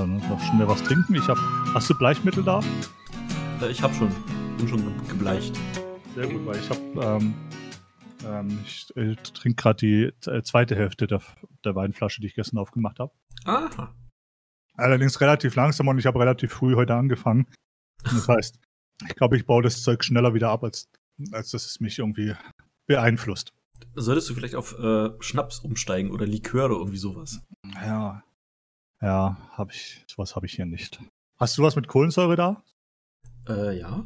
dann noch schnell was trinken. Ich hab, hast du Bleichmittel da? Äh, ich habe schon, bin schon gebleicht. Sehr gut, weil ich habe, ähm, ähm, ich, ich trinke gerade die äh, zweite Hälfte der, der Weinflasche, die ich gestern aufgemacht habe. Aha. Allerdings relativ langsam und ich habe relativ früh heute angefangen. Das heißt, ich glaube, ich baue das Zeug schneller wieder ab, als, als dass es mich irgendwie beeinflusst. Solltest du vielleicht auf äh, Schnaps umsteigen oder Likör oder irgendwie sowas? Ja. Ja, habe ich. Sowas habe ich hier nicht. Hast du was mit Kohlensäure da? Äh, ja.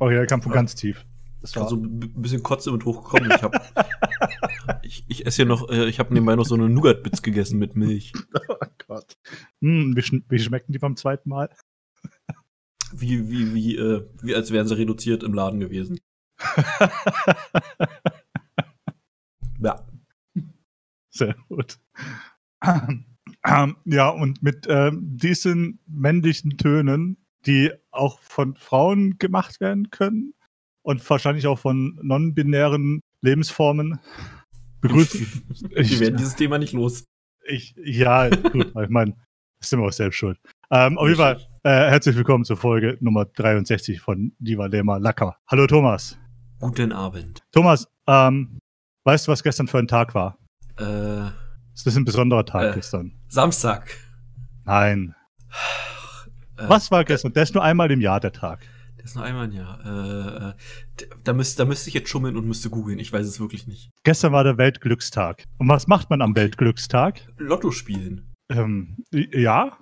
Oh ja, der kam von ganz tief. Das war so ein bisschen Kotze mit hochgekommen. Ich, hab, ich, ich esse hier noch, äh, ich habe nebenbei noch so eine Nougat-Bits gegessen mit Milch. Oh Gott. Hm, wie, sch wie schmecken die beim zweiten Mal? Wie, wie, wie, äh, wie als wären sie reduziert im Laden gewesen. ja. Sehr gut. Ähm, ja, und mit ähm, diesen männlichen Tönen, die auch von Frauen gemacht werden können und wahrscheinlich auch von non-binären Lebensformen, begrüße ich. Wir werden dieses Thema nicht los. Ich, ja, gut, ich meine, sind wir auch selbst schuld. Ähm, auf jeden Fall, äh, herzlich willkommen zur Folge Nummer 63 von Diva Lema Lacker. Hallo Thomas. Guten Abend. Thomas, ähm, weißt du, was gestern für ein Tag war? Äh, das ist ein besonderer Tag Äh. gestern. Samstag. Nein. Äh, Was war gestern? Der ist nur einmal im Jahr der Tag. Das ist noch einmal ein Jahr. Äh, äh, da, müsst, da müsste ich jetzt schummeln und müsste googeln. Ich weiß es wirklich nicht. Gestern war der Weltglückstag. Und was macht man am Weltglückstag? Lotto spielen. Ähm, ja.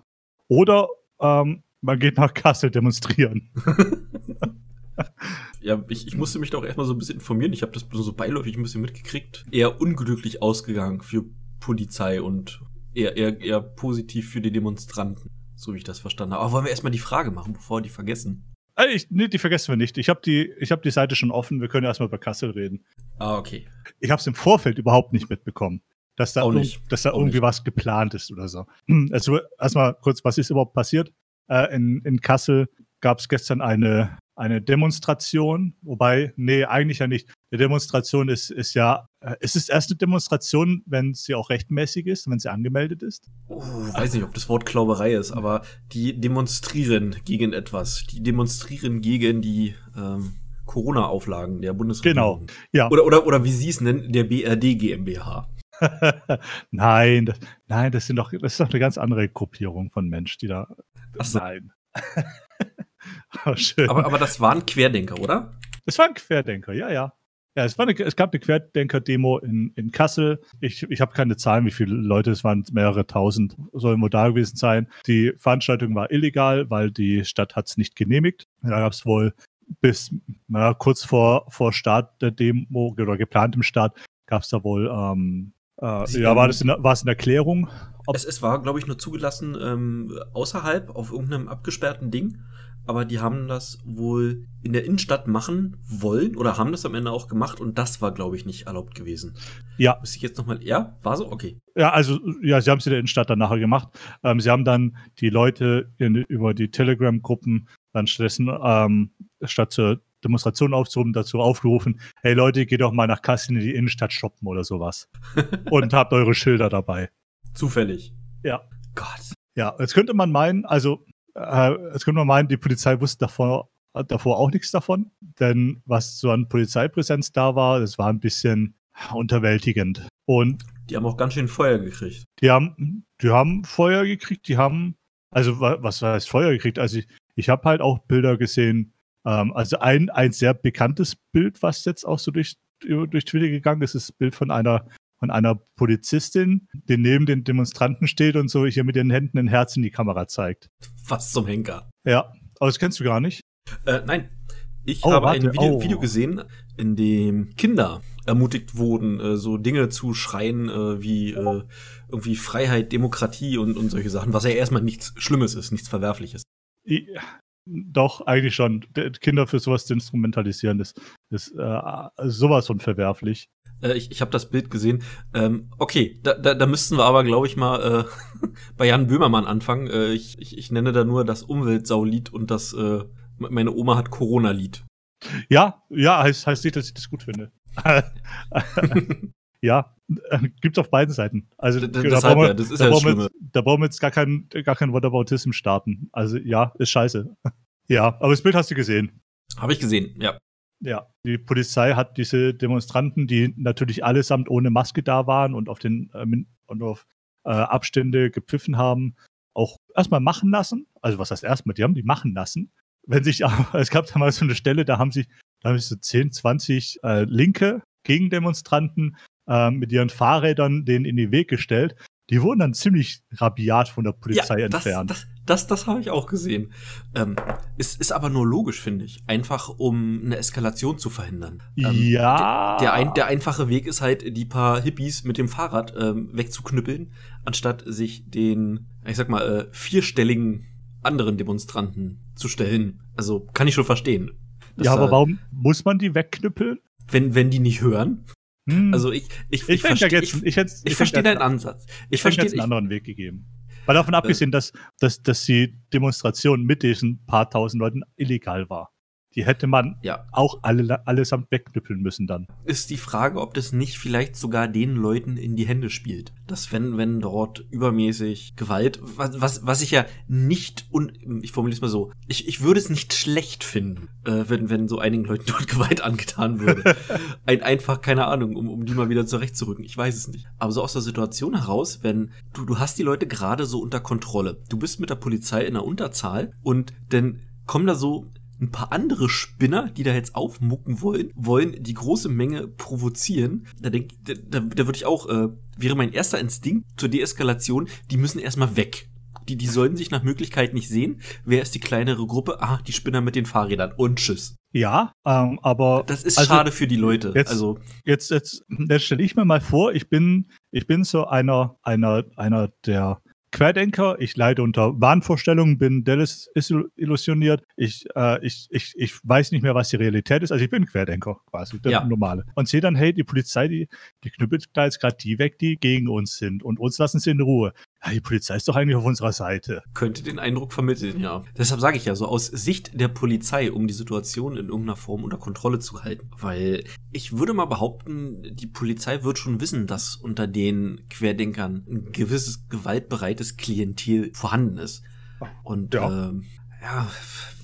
Oder ähm, man geht nach Kassel demonstrieren. Ja, ich, ich musste mich da auch erstmal so ein bisschen informieren. Ich habe das so beiläufig ein bisschen mitgekriegt. Eher unglücklich ausgegangen für Polizei und eher, eher, eher positiv für die Demonstranten. So wie ich das verstanden habe. Aber wollen wir erstmal die Frage machen, bevor wir die vergessen? Ich, nee, die vergessen wir nicht. Ich habe die, ich hab die Seite schon offen. Wir können erstmal über Kassel reden. Ah, okay. Ich habe es im Vorfeld überhaupt nicht mitbekommen. Dass da, nicht. Dass da Auch irgendwie nicht. was geplant ist oder so. Hm, Also erstmal kurz, was ist überhaupt passiert? Äh, in, in Kassel gab es gestern eine, eine Demonstration, wobei, nee, eigentlich ja nicht. Die Demonstration ist, ist ja, äh, es ist erst eine Demonstration, wenn sie auch rechtmäßig ist, wenn sie angemeldet ist. Oh, weiß nicht, ob das Wort Klauberei ist, aber die demonstrieren gegen etwas. Die demonstrieren gegen die ähm, Corona-Auflagen der Bundesregierung. Genau, ja. Oder, oder, oder wie sie es nennen, der BRD GmbH. nein, das, nein, das sind doch, das ist doch eine ganz andere Gruppierung von Menschen, die da. Ach so. Nein. schön. Aber, aber das waren Querdenker, oder? Es war ein Querdenker, ja, ja. Ja, es, war eine, es gab eine Querdenker-Demo in, in Kassel. Ich, ich habe keine Zahlen, wie viele Leute, es waren mehrere tausend, sollen wohl da gewesen sein. Die Veranstaltung war illegal, weil die Stadt hat es nicht genehmigt. Da gab es wohl bis na, kurz vor, vor Start der Demo oder geplantem Start gab es da wohl, ähm, äh, Sie ja, war das in, war es in Erklärung? Es, es war, glaube ich, nur zugelassen ähm, außerhalb auf irgendeinem abgesperrten Ding. Aber die haben das wohl in der Innenstadt machen wollen oder haben das am Ende auch gemacht und das war, glaube ich, nicht erlaubt gewesen. Ja, Muss ich jetzt nochmal. Ja, war so? Okay. Ja, also, ja, sie haben es in der Innenstadt dann nachher gemacht. Ähm, sie haben dann die Leute in, über die Telegram-Gruppen dann stattdessen, ähm, statt zur Demonstration aufzurufen, dazu aufgerufen, hey Leute, geht doch mal nach Kassel in die Innenstadt shoppen oder sowas. Und habt eure Schilder dabei. Zufällig. Ja. Gott. Ja, jetzt könnte man meinen, also, äh, jetzt könnte man meinen, die Polizei wusste davor, davor auch nichts davon. Denn was so an Polizeipräsenz da war, das war ein bisschen unterwältigend. Und Die haben auch ganz schön Feuer gekriegt. Die haben, die haben Feuer gekriegt, die haben, also wa- was heißt Feuer gekriegt? Also ich, ich habe halt auch Bilder gesehen, ähm, also ein, ein sehr bekanntes Bild, was jetzt auch so durch, durch Twitter gegangen ist, ist das Bild von einer, von einer Polizistin, die neben den Demonstranten steht und so hier mit den Händen ein Herz in die Kamera zeigt. Fast zum Henker. Ja, aber das kennst du gar nicht. Äh, nein. Ich Oh, habe warte, ein Video, oh. Video gesehen, in dem Kinder ermutigt wurden, äh, so Dinge zu schreien äh, wie äh, irgendwie Freiheit, Demokratie und, und solche Sachen, was ja erstmal nichts Schlimmes ist, nichts Verwerfliches. I, doch, eigentlich schon. Kinder für sowas zu instrumentalisieren, ist, ist äh, sowas von verwerflich. Äh, ich ich habe das Bild gesehen. Ähm, okay, da, da, da müssten wir aber, glaube ich, mal äh, bei Jan Böhmermann anfangen. Äh, ich, ich, ich nenne da nur das Umweltsaulied und das äh, Meine Oma hat Corona-Lied. Ja, ja, heißt, heißt nicht, dass ich das gut finde. ja, Äh, Gibt's auf beiden Seiten. Also D- d- da, brauchen wir, ja, das ist da, ja das brauchen wir da brauchen wir jetzt gar keinen gar keinen Whataboutism starten. Also ja, ist scheiße. ja, aber das Bild hast du gesehen. Habe ich gesehen, ja. Ja, die Polizei hat diese Demonstranten, die natürlich allesamt ohne Maske da waren und auf den äh, und auf äh, Abstände gepfiffen haben, auch erstmal machen lassen. Also was heißt erstmal? Die haben die machen lassen. Wenn sich, es gab da mal so eine Stelle, da haben sich, da haben sich so 10, 20 äh, linke Gegendemonstranten äh, mit ihren Fahrrädern denen in den Weg gestellt. Die wurden dann ziemlich rabiat von der Polizei ja, das, entfernt. Das, das, das habe ich auch gesehen. Ähm, es ist aber nur logisch, finde ich. Einfach, um eine Eskalation zu verhindern. Ähm, ja. Der, ein, der einfache Weg ist halt, die paar Hippies mit dem Fahrrad ähm, wegzuknüppeln, anstatt sich den, ich sag mal, äh, vierstelligen anderen Demonstranten zu stellen. Also kann ich schon verstehen. ja, aber da- warum muss man die wegknüppeln? Wenn, wenn die nicht hören. Hm. Also ich, ich, Ich, fände ja versteh- jetzt, ich, ich, ich ich verstehe deinen Ansatz. Ich Ich verstehe verstehe jetzt einen ich, anderen Weg gegeben. Weil davon abgesehen, dass, dass, dass die Demonstration mit diesen paar tausend Leuten illegal war. Die hätte man ja, auch alle, allesamt wegknüppeln müssen dann. ist die Frage, ob das nicht vielleicht sogar den Leuten in die Hände spielt. Dass wenn, wenn dort übermäßig Gewalt, was, was, was ich ja nicht, un, ich formuliere es mal so, ich, ich würde es nicht schlecht finden, äh, wenn, wenn so einigen Leuten dort Gewalt angetan würde. Ein, einfach, keine Ahnung, um, um die mal wieder zurechtzurücken. Ich weiß es nicht. Aber so aus der Situation heraus, wenn du, du hast die Leute gerade so unter Kontrolle. Du bist mit der Polizei in der Unterzahl und dann kommen da so ein paar andere Spinner, die da jetzt aufmucken wollen, wollen die große Menge provozieren. Da denk, da, da, da würde ich auch, äh, wäre mein erster Instinkt zur Deeskalation, die müssen erstmal weg. Die, die sollten sich nach Möglichkeit nicht sehen. Wer ist die kleinere Gruppe? Ah, die Spinner mit den Fahrrädern. Und tschüss. Ja, ähm, aber Das ist Also, schade für die Leute. jetzt- also, jetzt, jetzt, jetzt stelle ich mir mal vor, ich bin, ich bin so einer, einer, einer der Querdenker. Ich leide unter Wahnvorstellungen, bin desillusioniert. Ich, äh, ich, ich, ich weiß nicht mehr, was die Realität ist. Also ich bin Querdenker quasi, der Ja. normale. Und sehe dann, hey, die Polizei, die, die knüppelt da jetzt gerade die weg, die gegen uns sind. Und uns lassen sie in Ruhe. Ja, die Polizei ist doch eigentlich auf unserer Seite. könnte den Eindruck vermitteln, ja. Deshalb sage ich ja, so aus Sicht der Polizei, um die Situation in irgendeiner Form unter Kontrolle zu halten. Weil ich würde mal behaupten, die Polizei wird schon wissen, dass unter den Querdenkern ein gewisses gewaltbereites Klientel vorhanden ist. Und Ja. ähm, ja,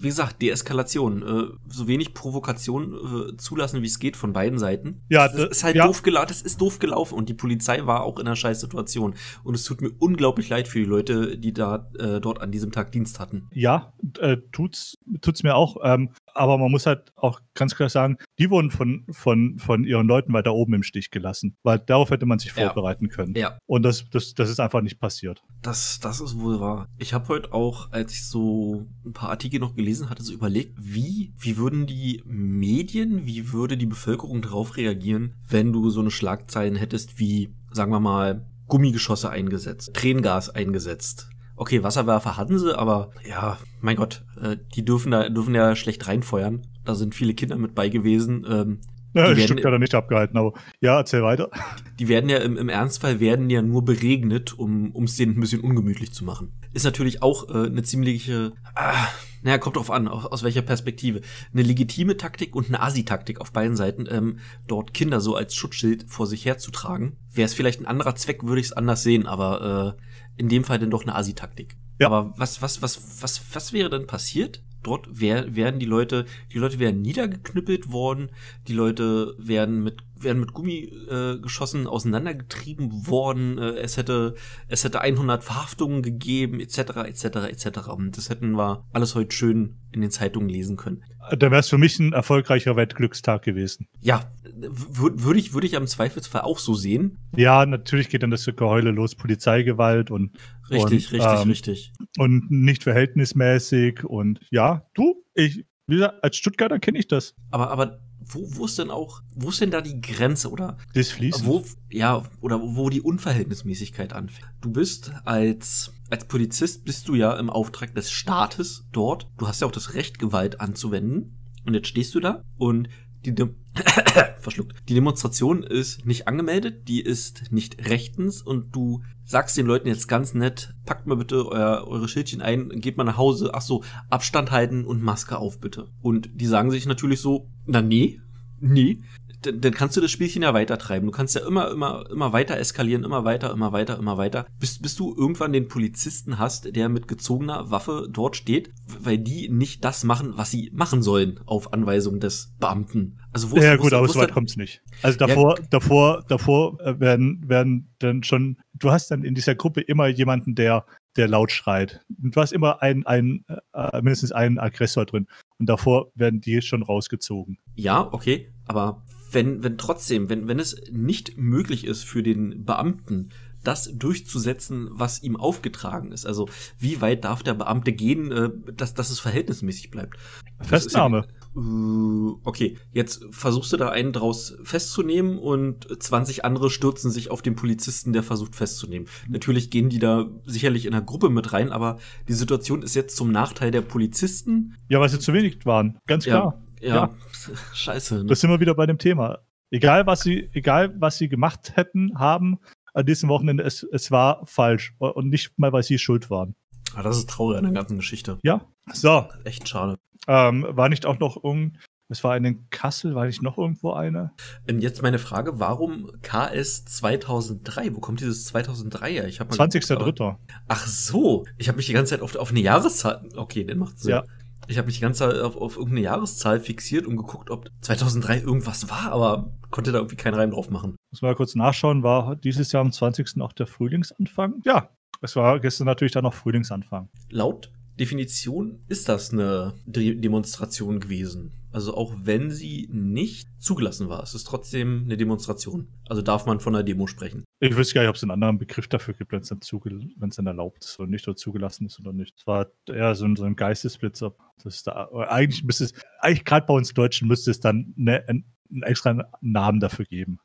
wie gesagt, Deeskalation. Äh, so wenig Provokation äh, zulassen, wie es geht von beiden Seiten. Ja, das das- ist halt ja. doof gelaufen. Das ist doof gelaufen und die Polizei war auch in einer scheiß Situation. Und es tut mir unglaublich leid für die Leute, die da äh, dort an diesem Tag Dienst hatten. Ja, äh, tut's, tut's mir auch. Ähm, aber man muss halt auch ganz klar sagen, die wurden von, von, von ihren Leuten weiter oben im Stich gelassen. Weil darauf hätte man sich Ja. vorbereiten können. Ja, Und das, das, das ist einfach nicht passiert. das, das ist wohl wahr. Ich habe heute auch, als ich so ein paar Artikel noch gelesen hatte, so überlegt, wie, wie würden die Medien, wie würde die Bevölkerung darauf reagieren, wenn du so eine Schlagzeilen hättest wie, sagen wir mal, Gummigeschosse eingesetzt, Tränengas eingesetzt. Okay, Wasserwerfer hatten sie, aber ja, mein Gott, äh, die dürfen da dürfen ja schlecht reinfeuern. Da sind viele Kinder mit bei gewesen. Ähm, Ja, Die die werden- Stück hat er nicht abgehalten, aber ja, erzähl weiter. die werden ja im, im Ernstfall werden ja nur beregnet, um um es denen ein bisschen ungemütlich zu machen. Ist natürlich auch äh, eine ziemliche, ah, naja, kommt drauf an, aus, aus welcher Perspektive. Eine legitime Taktik und eine Asi-Taktik auf beiden Seiten, ähm, dort Kinder so als Schutzschild vor sich herzutragen. Wäre es vielleicht ein anderer Zweck, würde ich es anders sehen, aber äh, in dem Fall dann doch eine Asi-Taktik. Ja. Aber was, was, was, was, was wäre denn passiert? Dort wär, wären die Leute, die Leute wären niedergeknüppelt worden, die Leute wären mit, wären mit Gummigeschossen äh, Geschossen auseinandergetrieben worden, äh, es hätte, es hätte 100 Verhaftungen gegeben, etc., etc., etc. Und das hätten wir alles heute schön in den Zeitungen lesen können. Da wäre es für mich ein erfolgreicher Weltglückstag gewesen. Ja, würde würd ich, würde ich am Zweifelsfall auch so sehen. Ja, natürlich geht dann das Geheule los, Polizeigewalt und, Richtig, Und, richtig, ähm, richtig. und nicht verhältnismäßig. Und ja, du, ich, wie gesagt, als Stuttgarter kenne ich das. Aber, aber wo, wo ist denn auch, wo ist denn da die Grenze oder Das fließt. Wo, ja, oder wo die Unverhältnismäßigkeit anfängt. Du bist als, als Polizist bist du ja im Auftrag des Staates dort. Du hast ja auch das Recht, Gewalt anzuwenden. Und jetzt stehst du da und die, verschluckt. Die Demonstration ist nicht angemeldet, die ist nicht rechtens und du sagst den Leuten jetzt ganz nett, packt mal bitte euer, eure Schildchen ein, geht mal nach Hause, ach so, Abstand halten und Maske auf bitte. Und die sagen sich natürlich so, na nee, nee, dann, dann kannst du das Spielchen ja weiter treiben. Du kannst ja immer, immer, immer weiter eskalieren, immer weiter, immer weiter, immer weiter, bis, bis du irgendwann den Polizisten hast, der mit gezogener Waffe dort steht, weil die nicht das machen, was sie machen sollen, auf Anweisung des Beamten. Also wo ja, gut, aber so weit kommt's nicht. Also davor, ja. davor, davor äh, werden, werden dann schon, du hast dann in dieser Gruppe immer jemanden, der, der laut schreit. Und du hast immer einen, einen, äh, mindestens einen Aggressor drin. Und davor werden die schon rausgezogen. Ja, okay, aber wenn, wenn trotzdem, wenn, wenn es nicht möglich ist für den Beamten, das durchzusetzen, was ihm aufgetragen ist. Also wie weit darf der Beamte gehen, äh, dass, dass es verhältnismäßig bleibt? Festnahme. Ja, äh, okay, jetzt versuchst du da einen draus festzunehmen und 20 andere stürzen sich auf den Polizisten, der versucht festzunehmen. Natürlich gehen die da sicherlich in der Gruppe mit rein, aber die Situation ist jetzt zum Nachteil der Polizisten. Ja, weil sie zu wenig waren, ganz klar. Ja, ja. ja. scheiße. Ne? Das sind wir wieder bei dem Thema. Egal, was sie, egal, was sie gemacht hätten, haben, an diesem Wochenende, es, es war falsch und nicht mal, weil sie schuld waren. Ah, das ist traurig an der ganzen Geschichte. Ja, so. Echt schade. Ähm, war nicht auch noch irgend, es war eine in Kassel, war nicht noch irgendwo eine? Und jetzt meine Frage, warum KS 2003? Wo kommt dieses 2003 her? Ich 20.03. Ach so, ich habe mich die ganze Zeit auf, auf eine Jahreszahl, okay, dann macht Sinn. Ja. Ich habe mich die ganze Zeit auf, auf irgendeine Jahreszahl fixiert und geguckt, ob 2003 irgendwas war, aber konnte da irgendwie keinen Reim drauf machen. Muss mal kurz nachschauen, war dieses Jahr am 20. auch der Frühlingsanfang? Ja, es war gestern natürlich dann noch Frühlingsanfang. Laut Definition ist das eine De Demonstration gewesen. Also auch wenn sie nicht zugelassen war, es ist trotzdem eine Demonstration. Also darf man von einer Demo sprechen. Ich wüsste gar nicht, ob es einen anderen Begriff dafür gibt, wenn es dann, wenn es dann erlaubt ist oder nicht oder zugelassen ist oder nicht. Es war eher so ein, so ein Geistesblitzer. Das ist da, eigentlich müsste es, eigentlich gerade bei uns Deutschen müsste es dann eine, einen extra Namen dafür geben.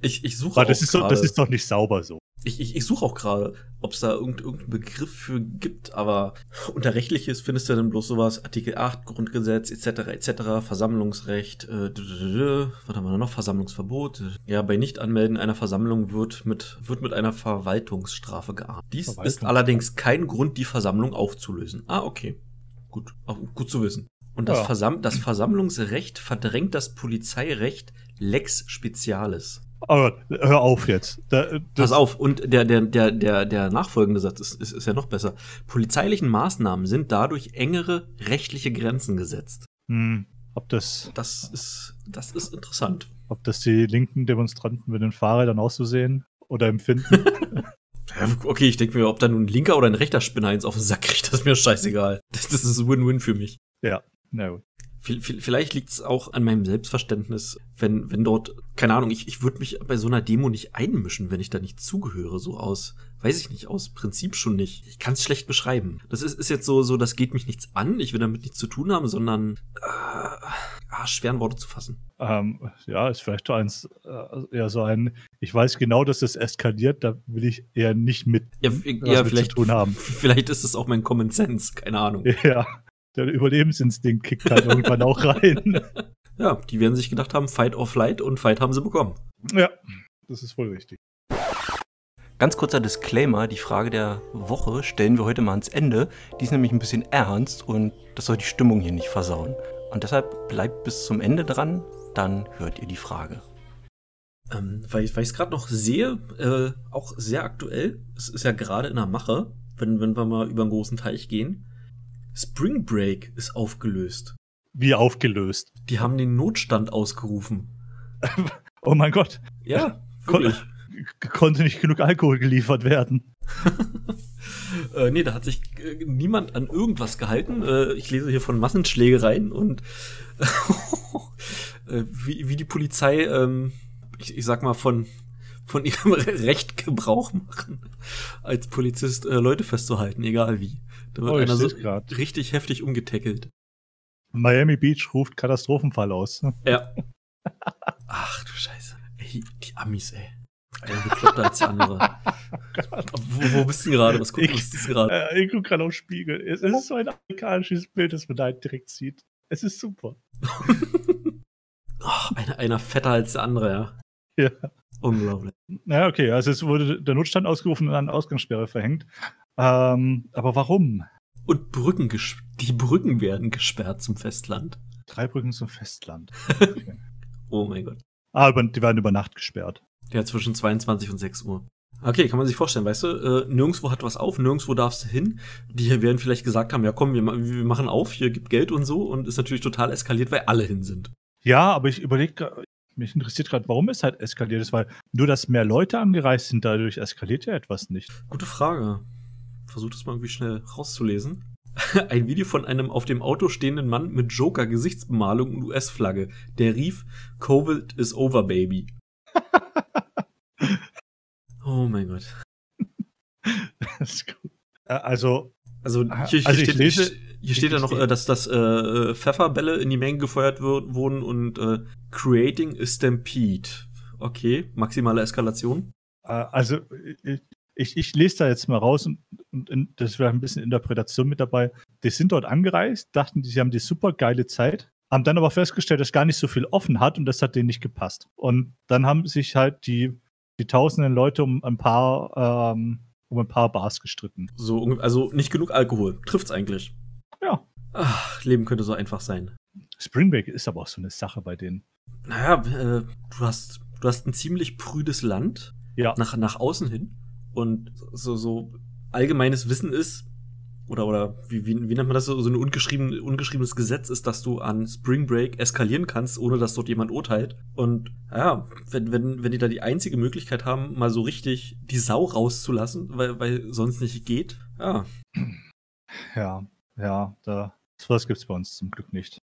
Ich, ich suche das ist, so, das ist doch nicht sauber so. Ich, ich, ich suche auch gerade, ob es da irgend, irgendeinen Begriff für gibt, aber unter rechtliches findest du dann bloß sowas, Artikel 8, Grundgesetz, etc., etc., Versammlungsrecht, äh, was haben wir noch? Versammlungsverbot. Ja, bei Nichtanmelden einer Versammlung wird mit, wird mit einer Verwaltungsstrafe geahndet. Dies Verwaltung. ist allerdings kein Grund, die Versammlung aufzulösen. Ah, okay. Gut, auch gut zu wissen. Und das, ja. Versam das Versammlungsrecht verdrängt das Polizeirecht Lex Specialis. Aber hör auf jetzt. Da, Pass auf, und der, der, der, der, der nachfolgende Satz ist, ist, ist ja noch besser. Polizeilichen Maßnahmen sind dadurch engere rechtliche Grenzen gesetzt. Hm, ob das. Das ist, das ist interessant. Ob das die linken Demonstranten mit den Fahrrädern auch so sehen oder empfinden. okay, ich denke mir, ob da nun ein linker oder ein rechter Spinner eins auf den Sack kriegt, das ist mir scheißegal. Das, das ist Win-Win für mich. Ja, na gut. Vielleicht liegt es auch an meinem Selbstverständnis, wenn, wenn dort, keine Ahnung, ich, ich würde mich bei so einer Demo nicht einmischen, wenn ich da nicht zugehöre, so aus, weiß ich nicht, aus Prinzip schon nicht. Ich kann es schlecht beschreiben. Das ist, ist jetzt so, so, das geht mich nichts an, ich will damit nichts zu tun haben, sondern äh, ah, schweren Worte zu fassen. Ähm, ja, ist vielleicht so eins, äh, eher so ein, ich weiß genau, dass es eskaliert, da will ich eher nicht mit, ja, ja, vielleicht, zu tun haben. Vielleicht ist es auch mein Common Sense, keine Ahnung. Ja der Überlebensinstinkt kickt halt irgendwann auch rein. Ja, die werden sich gedacht haben, Fight or Flight und Fight haben sie bekommen. Ja, das ist voll richtig. Ganz kurzer Disclaimer, die Frage der Woche stellen wir heute mal ans Ende. Die ist nämlich ein bisschen ernst und das soll die Stimmung hier nicht versauen. Und deshalb bleibt bis zum Ende dran, dann hört ihr die Frage. Ähm, weil, weil ich es gerade noch sehe, äh, auch sehr aktuell, es ist ja gerade in der Mache, wenn, wenn wir mal über einen großen Teich gehen, Spring Break ist aufgelöst. Wie aufgelöst? Die haben den Notstand ausgerufen. oh mein Gott. Ja, Kon konnte nicht genug Alkohol geliefert werden. äh, nee, da hat sich äh, niemand an irgendwas gehalten. Äh, ich lese hier von Massenschlägereien und äh, wie, wie die Polizei, ähm, ich, ich sag mal, von, von ihrem Recht Gebrauch machen, als Polizist äh, Leute festzuhalten, egal wie. Da wird oh, einer so grad. richtig heftig umgetackelt. Miami Beach ruft Katastrophenfall aus. Ja. Ach du Scheiße. Ey, die Amis, ey. Einer bekloppter als der andere. wo, wo bist du gerade? Was guckst du gerade? Äh, ich guck gerade auf Spiegel. Es, es, ist so ein amerikanisches Bild, das man da direkt sieht. Es ist super. oh, einer, einer fetter als der andere, ja. Ja. Unglaublich. Ja, okay. Also es wurde der Notstand ausgerufen und eine Ausgangssperre verhängt. Ähm, aber warum? Und Brücken die Brücken werden gesperrt zum Festland. Drei Brücken zum Festland. Okay. oh mein Gott. Ah, die werden über Nacht gesperrt. Ja, zwischen 22 und 6 Uhr. Okay, kann man sich vorstellen, weißt du, äh, nirgendwo hat was auf, nirgendwo darfst du hin. Die hier werden vielleicht gesagt haben, ja komm, wir, wir machen auf, hier gibt Geld und so und ist natürlich total eskaliert, weil alle hin sind. Ja, aber ich überlege, mich interessiert gerade, warum es halt eskaliert ist, weil nur, dass mehr Leute angereist sind, dadurch eskaliert ja etwas nicht. Gute Frage. Versuch das mal irgendwie schnell rauszulesen. Ein Video von einem auf dem Auto stehenden Mann mit Joker-Gesichtsbemalung und US-Flagge. Der rief, Covid is over, baby. oh mein Gott. das ist gut. Äh, Also, Also hier, hier Also ich steht, lese- hier steht ja noch, äh, dass, dass äh, Pfefferbälle in die Menge gefeuert wird, wurden und äh, creating a stampede. Okay, maximale Eskalation. äh, also ich, ich, ich lese da jetzt mal raus und, und in, das wäre ein bisschen Interpretation mit dabei. Die sind dort angereist, dachten, sie haben die super geile Zeit, haben dann aber festgestellt, dass gar nicht so viel offen hat und das hat denen nicht gepasst. Und dann haben sich halt die, die tausenden Leute um ein paar ähm, um ein paar Bars gestritten. So, also nicht genug Alkohol. Trifft's eigentlich. Ja. Ach, Leben könnte so einfach sein. Spring Break ist aber auch so eine Sache bei denen. Naja, äh, du hast, du hast ein ziemlich prüdes Land Ja. nach, nach außen hin. Und so, so allgemeines Wissen ist, oder, oder wie, wie, wie nennt man das so, so ein ungeschrieben, ungeschriebenes Gesetz ist, dass du an Spring Break eskalieren kannst, ohne dass dort jemand urteilt. Und ja, wenn, wenn, wenn die da die einzige Möglichkeit haben, mal so richtig die Sau rauszulassen, weil, weil sonst nicht geht, ja. Ja, ja, da, sowas gibt es bei uns zum Glück nicht.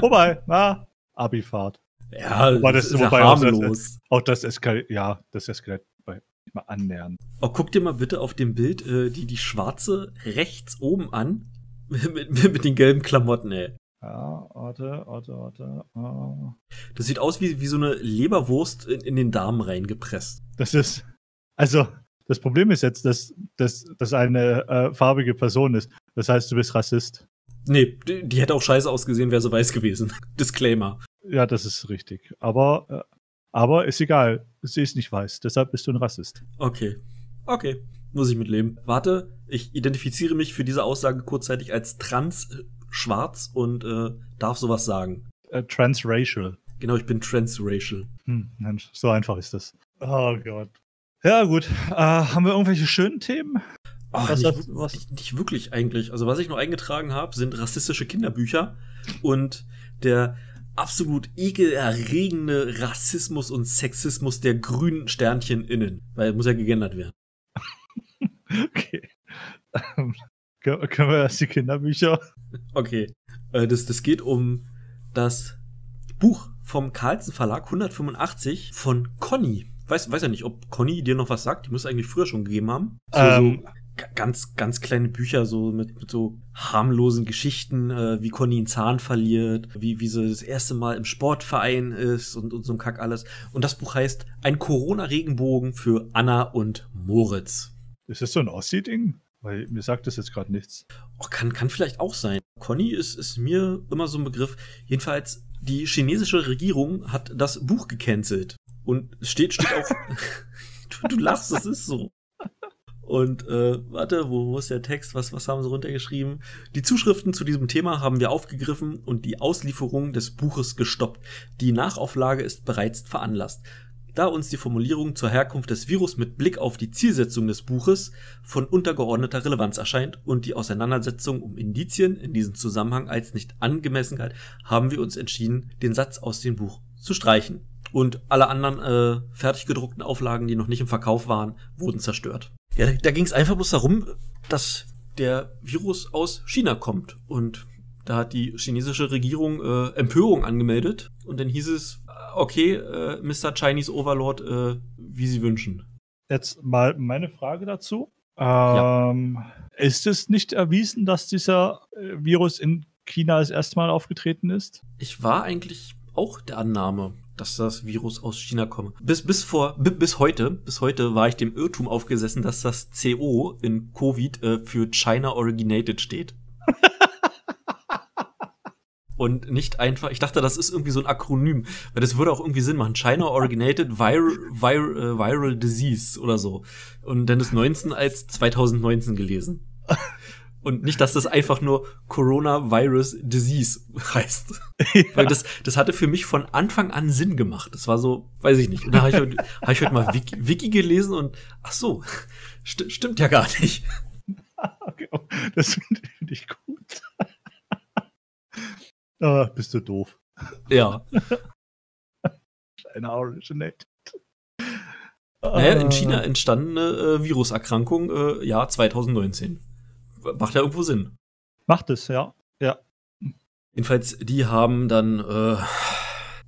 Wobei, na, Abifahrt. Ja, Wobei das- ist ja wobei auch das- harmlos. Auch das eskaliert, ja, das eskaliert bei mal annähernd. Oh, guck dir mal bitte auf dem Bild äh, die, die schwarze rechts oben an. mit, mit, mit den gelben Klamotten, ey. Ja, warte, warte, warte. ah. Das sieht aus wie, wie so eine Leberwurst in, in den Darm reingepresst. Das ist, also, das Problem ist jetzt, dass dass das eine äh, farbige Person ist. Das heißt, du bist Rassist. Nee, die, die hätte auch scheiße ausgesehen, wäre sie weiß gewesen. Disclaimer. Ja, das ist richtig. Aber, äh, aber ist egal. Sie ist nicht weiß. Deshalb bist du ein Rassist. Okay. Okay. Muss ich mitleben. Warte, ich identifiziere mich für diese Aussage kurzzeitig als trans-schwarz und äh, darf sowas sagen. Äh, transracial. Genau, ich bin transracial. Hm, Mensch, so einfach ist das. Oh Gott. Ja, gut. Äh, haben wir irgendwelche schönen Themen? Ach, Was nicht, was- Nicht, nicht wirklich eigentlich. Also was ich noch eingetragen habe, sind rassistische Kinderbücher und der absolut ekelerregende Rassismus und Sexismus der grünen Sternchen innen. Weil muss ja gegendert werden. Okay. Ähm, Kö- Können wir erst die Kinderbücher? Okay. Äh, das, das geht um das Buch vom Carlsen Verlag 185 von Conny. Weiß, weiß ja nicht, ob Conny dir noch was sagt. Die muss eigentlich früher schon gegeben haben. So, Ähm. so ganz, ganz kleine Bücher, so mit, mit so harmlosen Geschichten, äh, wie Conny einen Zahn verliert, wie, wie sie das erste Mal im Sportverein ist und, und so ein Kack alles. Und das Buch heißt Ein Corona-Regenbogen für Anna und Moritz. Ist das so ein Ossi-Ding? Weil mir sagt das jetzt gerade nichts. Oh, kann, kann vielleicht auch sein. Conny ist, ist mir immer so ein Begriff. Jedenfalls, die chinesische Regierung hat das Buch gecancelt. Und es steht, steht auch. du, du lachst, das ist so. Und äh, warte, wo, wo ist der Text? Was, was haben sie runtergeschrieben? Die Zuschriften zu diesem Thema haben wir aufgegriffen und die Auslieferung des Buches gestoppt. Die Nachauflage ist bereits veranlasst. Da uns die Formulierung zur Herkunft des Virus mit Blick auf die Zielsetzung des Buches von untergeordneter Relevanz erscheint und die Auseinandersetzung um Indizien in diesem Zusammenhang als nicht angemessen galt, haben wir uns entschieden, den Satz aus dem Buch zu streichen. Und alle anderen äh, fertig gedruckten Auflagen, die noch nicht im Verkauf waren, wurden zerstört. Ja, da ging es einfach bloß darum, dass der Virus aus China kommt. Und da hat die chinesische Regierung äh, Empörung angemeldet. Und dann hieß es, äh, okay, äh, Mr. Chinese Overlord, äh, wie Sie wünschen. Jetzt mal meine Frage dazu. Ja. Ähm, Ist es nicht erwiesen, dass dieser äh, Virus in China das erste Mal aufgetreten ist? Ich war eigentlich auch der Annahme, dass das Virus aus China komme. Bis, bis vor, bi- bis heute, bis heute war ich dem Irrtum aufgesessen, dass das CO in Covid äh, für China Originated steht. Und nicht einfach, ich dachte, das ist irgendwie so ein Akronym, weil das würde auch irgendwie Sinn machen. China Originated Viral, Viral, äh, Viral Disease oder so. Und dann ist 19 als 2019 gelesen. Und nicht, dass das einfach nur Coronavirus Disease heißt. Ja. Weil das, das hatte für mich von Anfang an Sinn gemacht. Das war so, weiß ich nicht. Und da habe ich, heute, hab ich heute mal Wiki, Wiki gelesen und ach so, st stimmt ja gar nicht. Okay, das finde find ich gut. ah, bist du doof. Ja. Kleine Originate. Naja, in China entstandene äh, Viruserkrankung, äh, Jahr 2019. Macht ja irgendwo Sinn. Macht es, ja. Ja. Jedenfalls, die haben dann äh,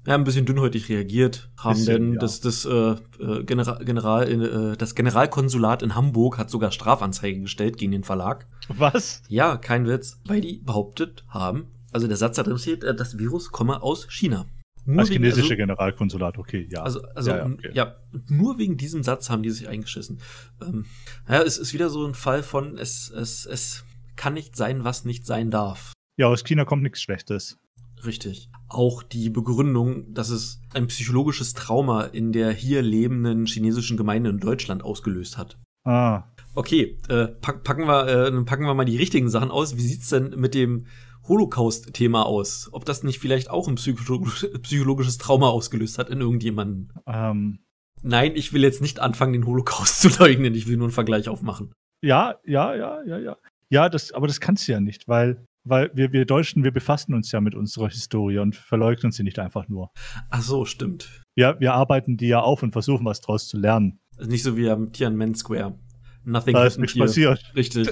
ja, ein bisschen dünnhäutig reagiert, haben bisschen, denn ja. das, das, äh, äh General, General, äh, das Generalkonsulat in Hamburg hat sogar Strafanzeige gestellt gegen den Verlag. Was? Ja, kein Witz, weil die behauptet haben, also der Satz da drin steht, äh, das Virus komme aus China. Nur das chinesische also, Generalkonsulat, okay, ja. Also, also ja, ja, okay. ja, nur wegen diesem Satz haben die sich eingeschissen. Ähm, ja, es ist wieder so ein Fall von, es, es, es kann nicht sein, was nicht sein darf. Ja, aus China kommt nichts Schlechtes. Richtig. Auch die Begründung, dass es ein psychologisches Trauma in der hier lebenden chinesischen Gemeinde in Deutschland ausgelöst hat. Ah. Okay, äh, packen, wir, äh, packen wir mal die richtigen Sachen aus. Wie sieht's denn mit dem Holocaust-Thema aus? Ob das nicht vielleicht auch ein psychologisches Trauma ausgelöst hat in irgendjemanden? Ähm. Nein, ich will jetzt nicht anfangen, den Holocaust zu leugnen. Ich will nur einen Vergleich aufmachen. Ja, ja, ja, ja, ja. Ja, das, aber das kannst du ja nicht, weil, weil wir, wir Deutschen, wir befassen uns ja mit unserer Historie und verleugnen sie nicht einfach nur. Ach so, stimmt. Ja, wir arbeiten die ja auf und versuchen, was draus zu lernen. Also nicht so wie am Tiananmen Square. Nothing da ist nichts passiert. Richtig.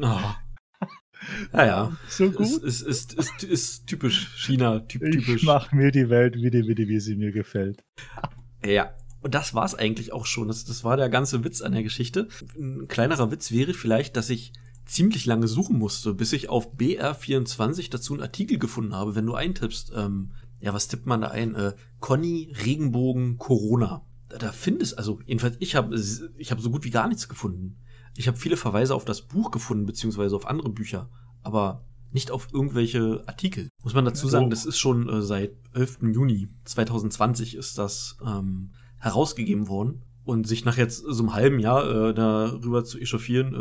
oh. Naja, so gut. Ist, ist, ist, ist, typisch China, typ, typisch. Ich mach mir die Welt wieder, wieder, wie sie mir gefällt. Ja, und das war's eigentlich auch schon. Das, das war der ganze Witz an der Geschichte. Ein kleinerer Witz wäre vielleicht, dass ich ziemlich lange suchen musste, bis ich auf BR24 dazu einen Artikel gefunden habe, wenn du eintippst. Ähm, ja, was tippt man da ein? Äh, Conny, Regenbogen, Corona. Da, da findest, also jedenfalls, ich habe ich hab so gut wie gar nichts gefunden. Ich habe viele Verweise auf das Buch gefunden, beziehungsweise auf andere Bücher, aber nicht auf irgendwelche Artikel. Muss man dazu sagen, das ist schon äh, seit 11. Juni 2020 ist das ähm, herausgegeben worden. Und sich nach jetzt so einem halben Jahr äh, darüber zu echauffieren,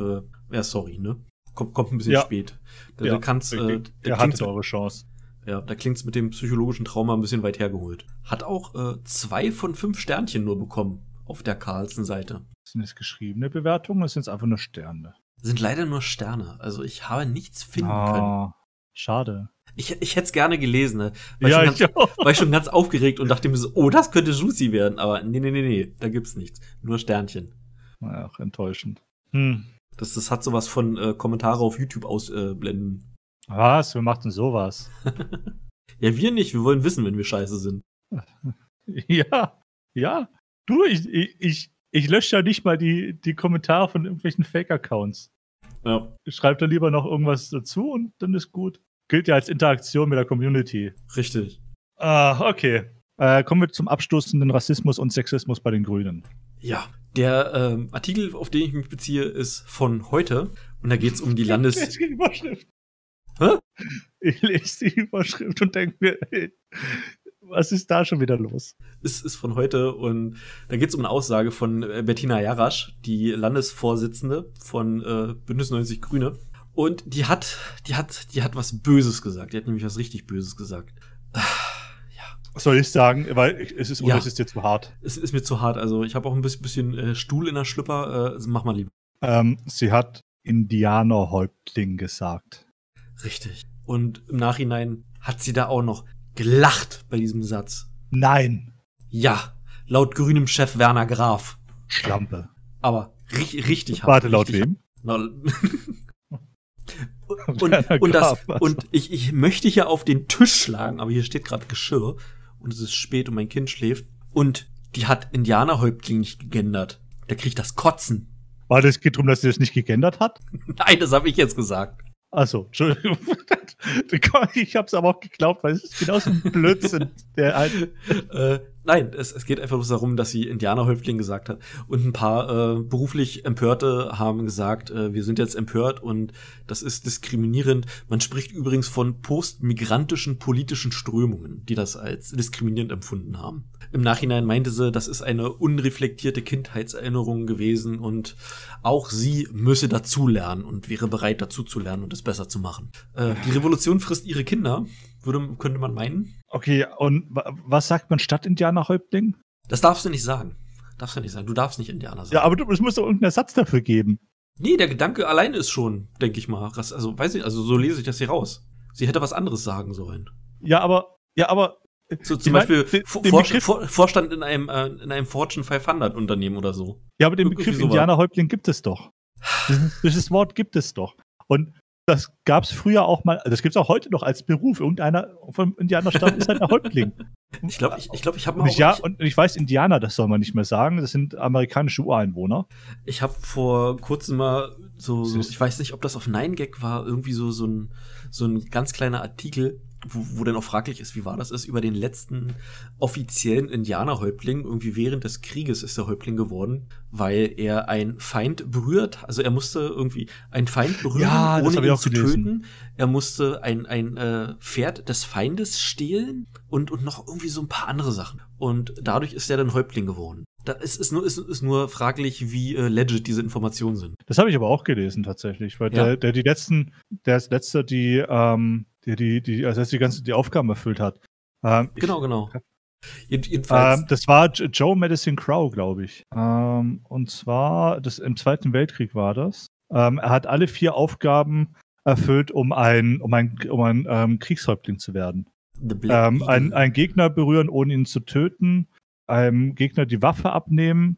äh, ja, sorry, ne? Kommt, kommt ein bisschen ja. spät. Da, ja, da kannst, äh, da hattet eure Chance. Ja, da klingt's mit dem psychologischen Trauma ein bisschen weit hergeholt. Hat auch äh, zwei von fünf Sternchen nur bekommen auf der Carlsen-Seite. Sind es geschriebene Bewertungen oder sind es einfach nur Sterne? Sind leider nur Sterne. Also ich habe nichts finden oh, können. Schade. Ich, ich hätte es gerne gelesen, ne? War ja, ich, ganz, auch. war ich schon ganz aufgeregt und dachte mir so, oh, das könnte juicy werden. Aber nee, nee, nee, nee, da gibt's nichts. Nur Sternchen. Ach, enttäuschend. Hm. Das, das hat sowas von äh, Kommentare auf YouTube ausblenden. Äh, Was? Wer macht denn sowas? ja, wir nicht. Wir wollen wissen, wenn wir scheiße sind. Ja, ja. Du, ich, ich, ich lösche ja nicht mal die, die Kommentare von irgendwelchen Fake-Accounts. Ja. Ich schreibe da lieber noch irgendwas dazu und dann ist gut. Gilt ja als Interaktion mit der Community. Richtig. Ah, okay. Äh, kommen wir zum abstoßenden Rassismus und Sexismus bei den Grünen. Ja, der ähm, Artikel, auf den ich mich beziehe, ist von heute. Und da geht es um die Landes... Ich lese die Überschrift. Hä? Ich lese die Überschrift und denke mir, ey, was ist da schon wieder los? Es ist von heute und da geht es um eine Aussage von äh, Bettina Jarasch, die Landesvorsitzende von äh, Bündnis 90 Grüne. Und die hat, die hat, die hat was Böses gesagt. Die hat nämlich was richtig Böses gesagt. ja. soll ich sagen? Weil es ist, ja. oder es ist dir zu hart. Es ist mir zu hart. Also ich habe auch ein bisschen, äh, Stuhl in der Schlüpper. Äh, mach mal lieber. Ähm, sie hat Indianerhäuptling gesagt. Richtig. Und im Nachhinein hat sie da auch noch gelacht bei diesem Satz. Nein. Ja, laut grünem Chef Werner Graf. Schlampe. Aber ri richtig Warte, laut wem? und, und, das, und ich, ich möchte hier auf den Tisch schlagen, aber hier steht gerade Geschirr und es ist spät und mein Kind schläft. Und die hat Indianerhäuptling nicht gegendert. Da kriegt das Kotzen. War das geht darum, dass sie das nicht gegendert hat? Nein, das habe ich jetzt gesagt. Achso, Entschuldigung. ich habe es aber auch geglaubt, weil es ist genauso ein Blödsinn. Der halt äh, Nein, es, es geht einfach bloß darum, dass sie Indianerhäuptling gesagt hat. Und ein paar äh, beruflich Empörte haben gesagt, äh, wir sind jetzt empört und das ist diskriminierend. Man spricht übrigens von postmigrantischen politischen Strömungen, die das als diskriminierend empfunden haben. Im Nachhinein meinte sie, das ist eine unreflektierte Kindheitserinnerung gewesen und auch sie müsse dazulernen und wäre bereit dazu zu lernen und es besser zu machen. Äh, die Revolution frisst ihre Kinder, würde, könnte man meinen. Okay, und was sagt man statt Indianerhäuptling? Das darfst du nicht sagen. Darfst du nicht sagen. Du darfst nicht Indianer sagen. Ja, aber es muss doch irgendeinen Ersatz dafür geben. Nee, der Gedanke allein ist schon, denke ich mal. Also, weiß ich, also so lese ich das hier raus. Sie hätte was anderes sagen sollen. Ja, aber, ja, aber. So, zum Beispiel den, Vor Vor Vorstand in einem, äh, in einem Fortune 500 Unternehmen oder so. Ja, aber den Begriff Indianerhäuptling gibt es doch. Dieses Wort gibt es doch. Und das gab es früher auch mal, das gibt es auch heute noch als Beruf. Irgendeiner vom Indianerstamm ist halt ein Häuptling. Ich glaube, ich, ich, glaub, ich habe mal. Ja, und ich weiß, Indianer, das soll man nicht mehr sagen. Das sind amerikanische Ureinwohner. Ich habe vor kurzem mal so, so, ich weiß nicht, ob das auf 9gag war, irgendwie so, so ein, so ein ganz kleiner Artikel wo, wo dann auch fraglich ist, wie war das ist, über den letzten offiziellen Indianerhäuptling, irgendwie während des Krieges ist der Häuptling geworden, weil er ein Feind berührt, also er musste irgendwie ein Feind berühren, ja, ohne ihn zu gelesen. töten. Er musste ein, ein äh, Pferd des Feindes stehlen und, und noch irgendwie so ein paar andere Sachen. Und dadurch ist er dann Häuptling geworden. Da ist, ist, nur, ist, ist nur fraglich, wie äh, legit diese Informationen sind. Das habe ich aber auch gelesen tatsächlich, weil ja. der, der die letzten, der ist letzter, die ähm, der die, die, also die ganze die Aufgaben erfüllt hat. Ähm, genau, ich, genau. Jedenfalls. Ähm, das war Joe Madison Crow, glaube ich. Ähm, und zwar, das, im Zweiten Weltkrieg war das. Ähm, er hat alle vier Aufgaben erfüllt, um ein, um ein, um ein ähm, Kriegshäuptling zu werden. Ähm, ein, ein Gegner berühren, ohne ihn zu töten, einem Gegner die Waffe abnehmen,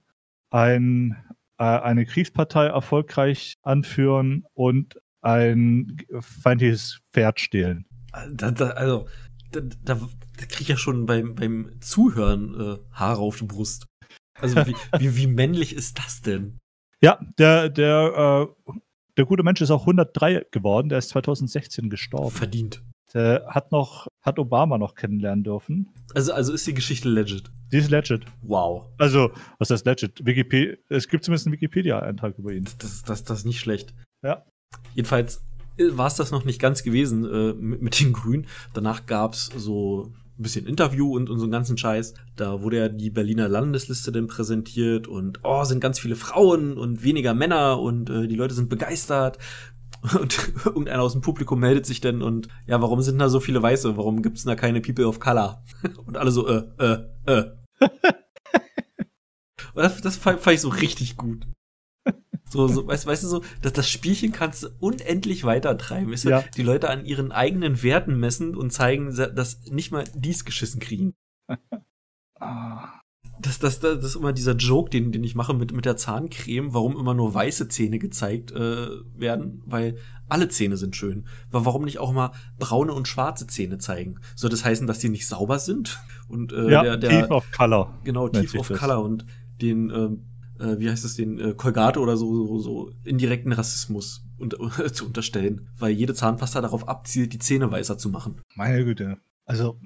ein, äh, eine Kriegspartei erfolgreich anführen und ein feindliches Pferd stehlen. Da, da, also, da, da, da krieg ich ja schon beim, beim Zuhören äh, Haare auf die Brust. Also, wie, wie, wie männlich ist das denn? Ja, der, der, äh, der gute Mensch ist auch 103 geworden. Der ist 2016 gestorben. Verdient. Der hat noch, hat Obama noch kennenlernen dürfen. Also, also ist die Geschichte legit? Die ist legit. Wow. Also, was heißt legit? Wikipedia, es gibt zumindest einen Wikipedia-Eintrag über ihn. Das, das, das ist nicht schlecht. Ja. Jedenfalls äh, war es das noch nicht ganz gewesen äh, mit, mit den Grünen. Danach gab's so ein bisschen Interview und, und so einen ganzen Scheiß. Da wurde ja die Berliner Landesliste dann präsentiert und oh, sind ganz viele Frauen und weniger Männer und äh, die Leute sind begeistert. Und irgendeiner aus dem Publikum meldet sich dann und ja, warum sind da so viele Weiße? Warum gibt's da keine People of Color? Und alle so, äh, äh, äh. und das, das fand ich so richtig gut. So, so weißt, weißt du so, dass das Spielchen kannst du unendlich weiter treiben. Weißt du, ja. Die Leute an ihren eigenen Werten messen und zeigen, dass nicht mal dies geschissen kriegen. das, das, das, das ist immer dieser Joke, den, den ich mache mit, mit der Zahncreme, warum immer nur weiße Zähne gezeigt äh, werden, weil alle Zähne sind schön. Aber warum nicht auch mal braune und schwarze Zähne zeigen? Soll das heißen, dass die nicht sauber sind? Und äh, ja, der, der, Tief of Color. Genau, Tief of Color und den äh, äh, wie heißt es, den äh, Colgate oder so, so, so indirekten Rassismus und, äh, zu unterstellen, weil jede Zahnpasta darauf abzielt, die Zähne weißer zu machen. Meine Güte. Also,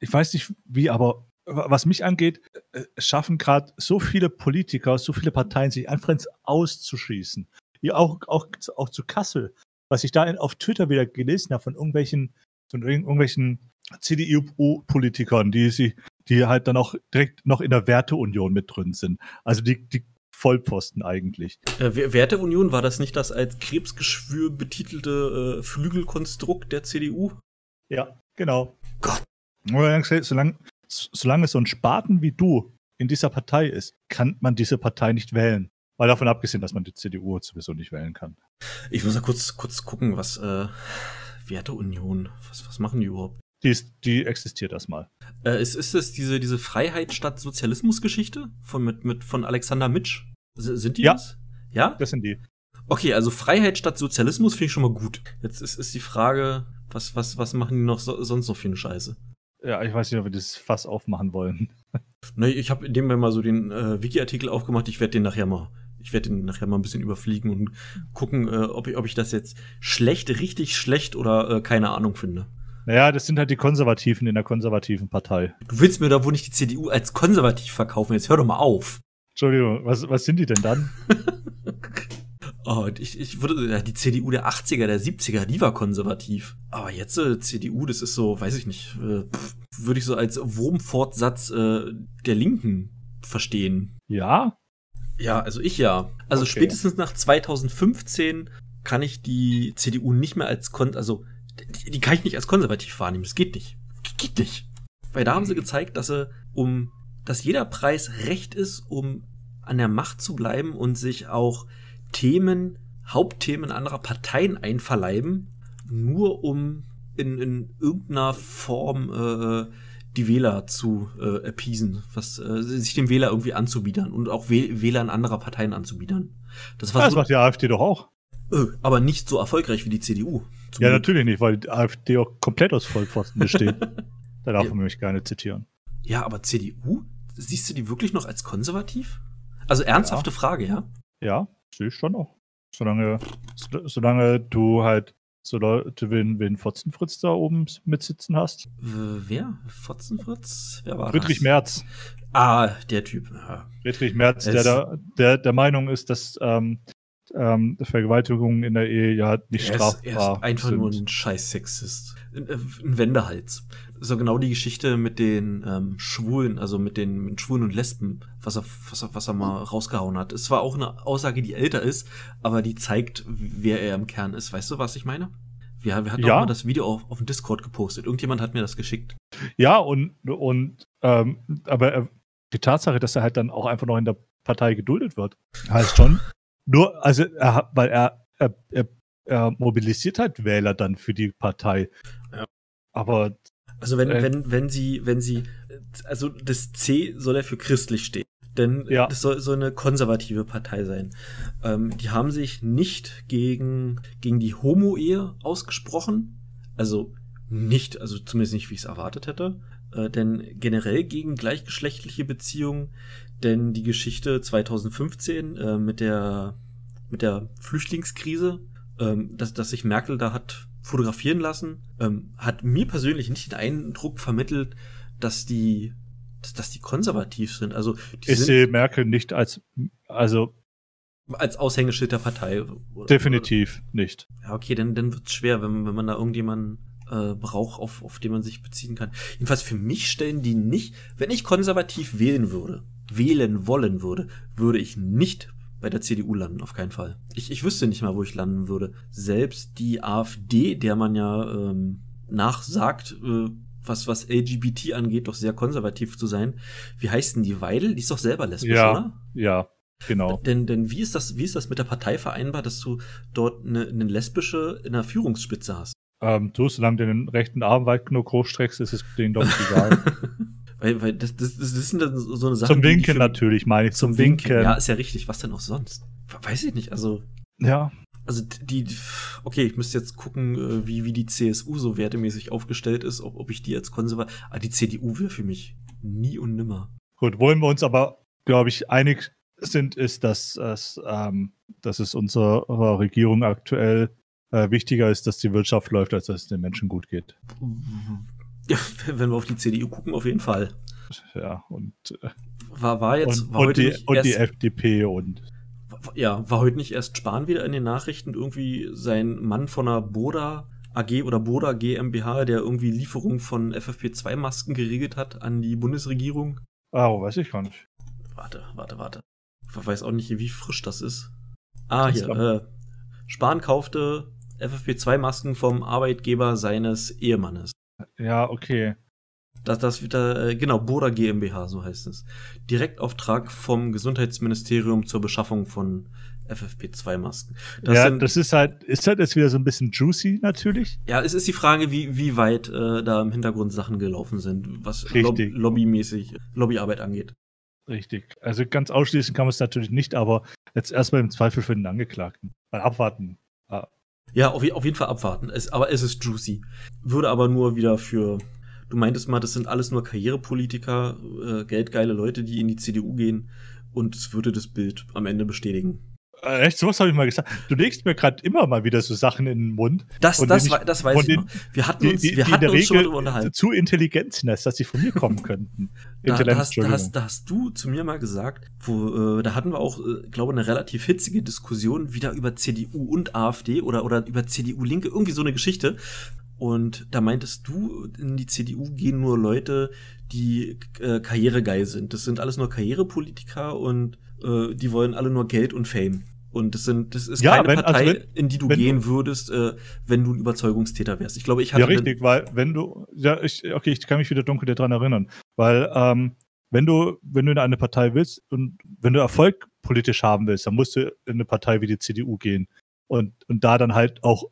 ich weiß nicht wie, aber was mich angeht, äh, schaffen gerade so viele Politiker, so viele Parteien, sich einfach Auszuschießen. Ja, auch, auch, auch zu Kassel. Was ich da auf Twitter wieder gelesen habe von irgendwelchen, von irgendwelchen CDU-Politikern, die sie die halt dann auch direkt noch in der Werteunion mit drin sind. Also die, die Vollpfosten eigentlich. Äh, Werteunion, war das nicht das als Krebsgeschwür betitelte äh, Flügelkonstrukt der CDU? Ja, genau. Gott. Solange, solange so ein Spaten wie du in dieser Partei ist, kann man diese Partei nicht wählen. Weil davon abgesehen, dass man die CDU sowieso nicht wählen kann. Ich muss mal kurz, kurz gucken, was äh, Werteunion, was, was machen die überhaupt? Die, ist, die existiert erstmal. Äh, ist, ist es diese, diese Freiheit statt Sozialismus-Geschichte von, mit, mit, von Alexander Mitsch? S sind die ja. das? Ja? Das sind die. Okay, also Freiheit statt Sozialismus finde ich schon mal gut. Jetzt ist, ist die Frage, was, was, was machen die noch so, sonst noch für eine Scheiße? Ja, ich weiß nicht, ob wir das Fass aufmachen wollen. Ne, ich habe in dem Fall mal so den äh, Wiki-Artikel aufgemacht. Ich werde den nachher mal, ich werde den nachher mal ein bisschen überfliegen und gucken, äh, ob, ich, ob ich das jetzt schlecht, richtig schlecht oder äh, keine Ahnung finde. Naja, das sind halt die Konservativen in der konservativen Partei. Du willst mir doch wohl nicht die CDU als konservativ verkaufen. Jetzt hör doch mal auf. Entschuldigung, was, was sind die denn dann? oh, ich, ich würde, ja, die CDU der 80er, der 70er, die war konservativ. Aber jetzt äh, CDU, das ist so, weiß ich nicht, äh, würde ich so als Wurmfortsatz äh, der Linken verstehen. Ja? Ja, also ich ja. Also okay. spätestens nach 2015 kann ich die CDU nicht mehr als kon also die, kann ich nicht als konservativ wahrnehmen. Das geht nicht. Geht nicht. Weil da haben sie gezeigt, dass sie um dass jeder Preis recht ist, um an der Macht zu bleiben und sich auch Themen, Hauptthemen anderer Parteien einverleiben, nur um in, in irgendeiner Form äh, die Wähler zu äh, appeasen, was äh, sich dem Wähler irgendwie anzubiedern und auch Wählern anderer Parteien anzubiedern. Das, war ja, das so, macht die AfD doch auch. Äh, aber nicht so erfolgreich wie die CDU. Ja, natürlich nicht, weil die AfD auch komplett aus Vollpfosten besteht. da darf ja. man mich gerne zitieren. Ja, aber CDU? Siehst du die wirklich noch als konservativ? Also ernsthafte ja. Frage, ja? Ja, sehe ich schon auch. Solange, solange du halt so Leute wie, ein Fotzenfritz da oben mitsitzen hast. Wer? Fotzenfritz? Wer war Friedrich das? Merz. Ah, der Typ. Ja. Friedrich Merz, der, der, der der Meinung ist, dass ähm, ähm, Vergewaltigungen in der Ehe ja nicht er strafbar ist, er ist einfach sind. nur ein scheiß Sexist. Ein, äh, ein Wendehals. So genau die Geschichte mit den ähm, Schwulen, also mit den mit Schwulen und Lesben, was er, was, er, was er mal rausgehauen hat. Es war auch eine Aussage, die älter ist, aber die zeigt, wer er im Kern ist. Weißt du, was ich meine? Wir, wir hatten ja. auch mal das Video auf, auf dem Discord gepostet. Irgendjemand hat mir das geschickt. Ja, und, und ähm, aber die Tatsache, dass er halt dann auch einfach noch in der Partei geduldet wird, heißt schon, nur, also er hat, weil er, er, er, er mobilisiert halt Wähler dann für die Partei. Ja. Aber also wenn, äh, wenn, wenn sie, wenn sie, also das C soll ja für christlich stehen. Denn ja. das soll, soll eine konservative Partei sein. Ähm, die haben sich nicht gegen, gegen die Homo-Ehe ausgesprochen. Also nicht, also zumindest nicht, wie ich es erwartet hätte. Äh, denn generell gegen gleichgeschlechtliche Beziehungen denn die Geschichte 2015 äh, mit der mit der Flüchtlingskrise, ähm, dass, dass sich Merkel da hat fotografieren lassen, ähm, hat mir persönlich nicht den Eindruck vermittelt, dass die dass, dass die konservativ sind. Also ich sehe Merkel nicht als also als Aushängeschild der Partei. Oder, definitiv oder? nicht. Ja, okay, dann, dann wird's schwer, wenn, wenn man da irgendjemanden äh, braucht, auf, auf den man sich beziehen kann. Jedenfalls für mich stellen die nicht, wenn ich konservativ wählen würde, wählen wollen würde, würde ich nicht bei der CDU landen, auf keinen Fall. Ich, ich wüsste nicht mal, wo ich landen würde. Selbst die AfD, der man ja ähm, nachsagt, äh, was, was LGBT angeht, doch sehr konservativ zu sein. Wie heißt denn die Weidel? Die ist doch selber lesbisch, ja, oder? Ja, genau. Denn, denn wie ist das, wie ist das mit der Partei vereinbar, dass du dort eine, eine lesbische in der Führungsspitze hast? Ähm, du, solange du den rechten Arm weit genug hochstreckst, ist es denen doch egal. Weil, weil das, das, das dann so eine Sache. Zum Winken natürlich, meine ich. Zum, Winken. Winken. Ja, ist ja richtig. Was denn auch sonst? Weiß ich nicht. Also. Ja. Also die, okay, ich müsste jetzt gucken, äh, wie, wie die CSU so wertemäßig aufgestellt ist, ob, ob ich die als konservativ. Ah, die CDU wäre für mich nie und nimmer. Gut, wollen wir uns aber, glaube ich, einig sind, ist, dass, dass, ähm, dass es unserer Regierung aktuell äh, wichtiger ist, dass die Wirtschaft läuft, als dass es den Menschen gut geht. Ja, wenn wir auf die CDU gucken, auf jeden Fall. Ja, und äh, war, war jetzt und, war und, die, und die FDP und ja, war heute nicht erst Spahn wieder in den Nachrichten irgendwie sein Mann von einer Boda AG oder Boda GmbH, der irgendwie Lieferung von FFP2-Masken geregelt hat an die Bundesregierung? Ah, oh, weiß ich gar nicht. Warte, warte, warte. Ich weiß auch nicht, wie frisch das ist. Ah, hier. Äh, Spahn kaufte FFP2-Masken vom Arbeitgeber seines Ehemannes. Ja, okay. Das, das wieder, äh, genau, Boda GmbH, so heißt es. Direktauftrag vom Gesundheitsministerium zur Beschaffung von FFP2-Masken. Ja, sind, das ist halt, ist halt jetzt wieder so ein bisschen juicy natürlich. Ja, es ist die Frage, wie, wie weit äh, da im Hintergrund Sachen gelaufen sind, was Lob lobbymäßig, Lobbyarbeit angeht. Richtig. Also ganz ausschließen kann man es natürlich nicht, aber jetzt erstmal im Zweifel für den Angeklagten. Mal abwarten. Ja, auf, auf, jeden Fall abwarten. Es, aber es ist juicy. Würde aber nur wieder für. Du meintest mal, das sind alles nur Karrierepolitiker, äh, geldgeile Leute, die in die CDU gehen. Und es würde das Bild am Ende bestätigen. Äh, Echt, sowas habe ich mal gesagt. Du legst mir gerade immer mal wieder so Sachen in den Mund. Das, das, wei- das weiß ich denen- noch. Wir hatten uns, die, wir hatten uns schon drüber unterhalten. zu intelligent sind, als dass sie von mir kommen könnten. Da, da, hast, da, hast, da hast du zu mir mal gesagt, wo, äh, da hatten wir auch, äh, glaube eine relativ hitzige Diskussion wieder über CDU und AfD oder, oder über CDU-Linke, irgendwie so eine Geschichte. Und da meintest du, in die CDU gehen nur Leute, die äh, karrieregeil sind. Das sind alles nur Karrierepolitiker und äh, die wollen alle nur Geld und Fame. Und das sind, das ist Ja, keine wenn- also Partei, wenn- in die du gehen würdest, äh, wenn du ein Überzeugungstäter wärst. Ich glaube, ich hatte Ja, richtig, weil wenn du, ja, ich, okay, ich kann mich wieder dunkel daran erinnern, weil ähm, wenn du, wenn du in eine Partei willst und wenn du Erfolg politisch haben willst, dann musst du in eine Partei wie die CDU gehen und, und da dann halt auch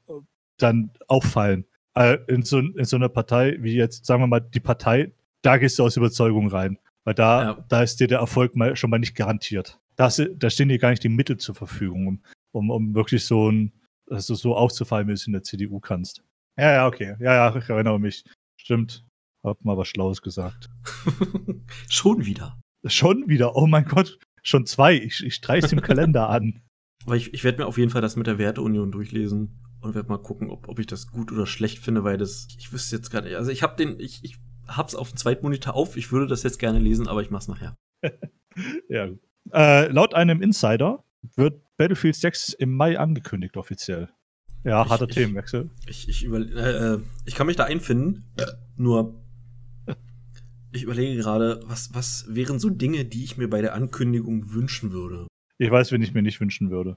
dann auffallen. Äh, in, so, in so einer Partei wie jetzt, sagen wir mal, die Partei, da gehst du aus Überzeugung rein, weil da, Ja. da ist dir der Erfolg mal, schon mal nicht garantiert. Da, hast du- da stehen dir gar nicht die Mittel zur Verfügung, um, um, um wirklich so ein, dass du so aufzufallen, wie du es in der CDU kannst. Ja, ja, okay. Ja, ja, ich erinnere mich. Stimmt. Hab mal was Schlaues gesagt. schon wieder. Schon wieder. Oh mein Gott. Schon zwei. Ich, ich streich's im Kalender an. Aber ich, ich werde mir auf jeden Fall das mit der Werteunion durchlesen und werde mal gucken, ob, ob ich das gut oder schlecht finde, weil das, ich wüsste jetzt gerade nicht. Also ich habe den, ich, ich hab's auf dem Zweitmonitor auf, ich würde das jetzt gerne lesen, aber ich mach's nachher. Ja. Äh, laut einem Insider wird Battlefield 6 im Mai angekündigt, offiziell. Ja, harter ich- Themenwechsel. Ich, ich, über, äh, äh, ich kann mich da einfinden, nur ich überlege gerade, was, was wären so Dinge, die ich mir bei der Ankündigung wünschen würde? Ich weiß, wen ich mir nicht wünschen würde.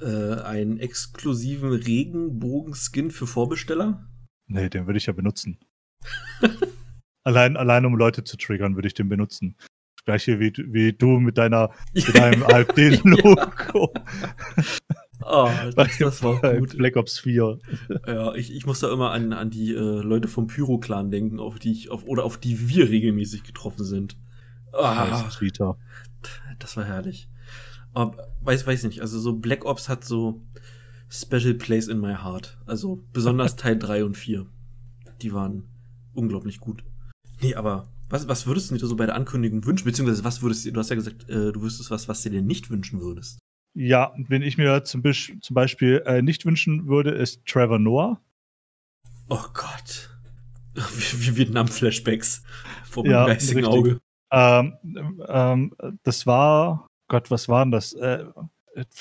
Äh, einen exklusiven Regenbogen-Skin für Vorbesteller? Nee, den würde ich ja benutzen. allein, allein um Leute zu triggern, würde ich den benutzen. Das gleiche wie, du- wie du mit deiner mit deinem AfD-Logo Oh, bei, das, das war gut. Black Ops 4. Ja, ich, ich muss da immer an, an die äh, Leute vom Pyro-Clan denken, auf die ich, auf, oder auf die wir regelmäßig getroffen sind. Ah, Tweeter. das war herrlich. Aber weiß, weiß nicht, also so Black Ops hat so Special Place in my heart. Also besonders Teil 3 und 4. Die waren unglaublich gut. Nee, aber was, was würdest du dir so bei der Ankündigung wünschen? Beziehungsweise was würdest du, du hast ja gesagt, äh, du wüsstest was, was du dir nicht wünschen würdest. Ja, wenn ich mir zum, zum Beispiel äh, nicht wünschen würde, ist Trevor Noah. Oh Gott. Wie, Vietnam-Flashbacks vor Ja, meinem geistigen richtig. Auge. Ähm, ähm, das war, Gott, was war denn das? Äh,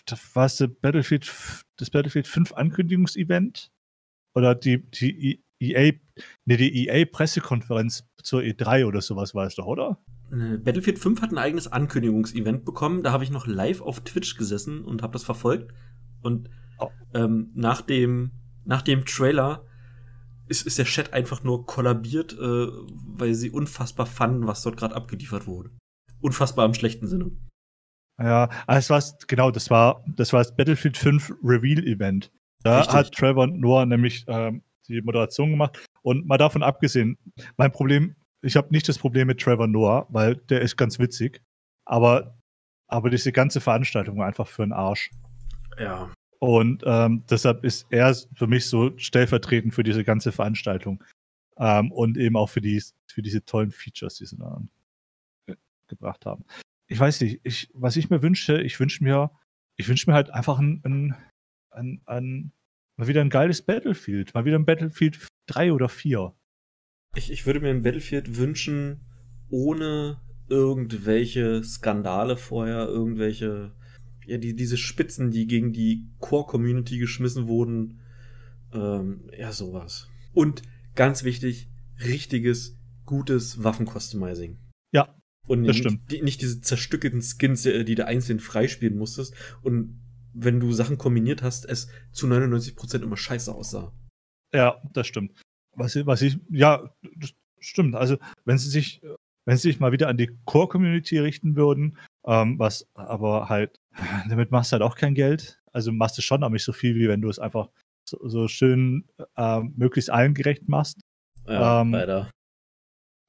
das war es der Battlefield, das Battlefield 5 Ankündigungsevent? Oder die, die EA, nee, die EA-Pressekonferenz zur E3 oder sowas war es doch, oder? Äh, Battlefield 5 hat ein eigenes Ankündigungsevent bekommen. Da habe ich noch live auf Twitch gesessen und habe das verfolgt. Und Oh. ähm, nach, dem, nach dem Trailer ist, ist der Chat einfach nur kollabiert, äh, weil sie unfassbar fanden, was dort gerade abgeliefert wurde. Unfassbar im schlechten Sinne. Ja, ah, es war genau, das war das war das Battlefield 5 Reveal Event. Da Richtig. hat Trevor Noah nämlich ähm, die Moderation gemacht und mal davon abgesehen, mein Problem, ich habe nicht das Problem mit Trevor Noah, weil der ist ganz witzig, aber aber diese ganze Veranstaltung war einfach für den Arsch. Ja. Und ähm, deshalb ist er für mich so stellvertretend für diese ganze Veranstaltung. Ähm, und eben auch für, die, für diese tollen Features, die sie da gebracht haben. Ich weiß nicht, ich, was ich mir wünsche, ich wünsche mir, ich wünsche mir halt einfach ein, ein, ein, ein, mal wieder ein geiles Battlefield, mal wieder ein Battlefield 3 oder 4. Ich, ich würde mir ein Battlefield wünschen, ohne irgendwelche Skandale vorher, irgendwelche, ja, die, diese Spitzen, die gegen die Core-Community geschmissen wurden. Ähm, ja, sowas. Und ganz wichtig, richtiges, gutes Waffen-Customizing. Ja, Und das nicht, stimmt. Die, nicht diese zerstückelten Skins, äh, die du einzeln freispielen musstest. Und wenn du Sachen kombiniert hast, es zu 99% immer scheiße aussah. Ja, das stimmt. Was, ich- was ich, ja, das stimmt. Also, wenn sie sich, wenn sie sich mal wieder an die Core-Community richten würden, ähm, was aber halt, damit machst du halt auch kein Geld. Also machst du schon, aber nicht so viel, wie wenn du es einfach so, so schön ähm, möglichst allen gerecht machst. Ja, Ähm, leider.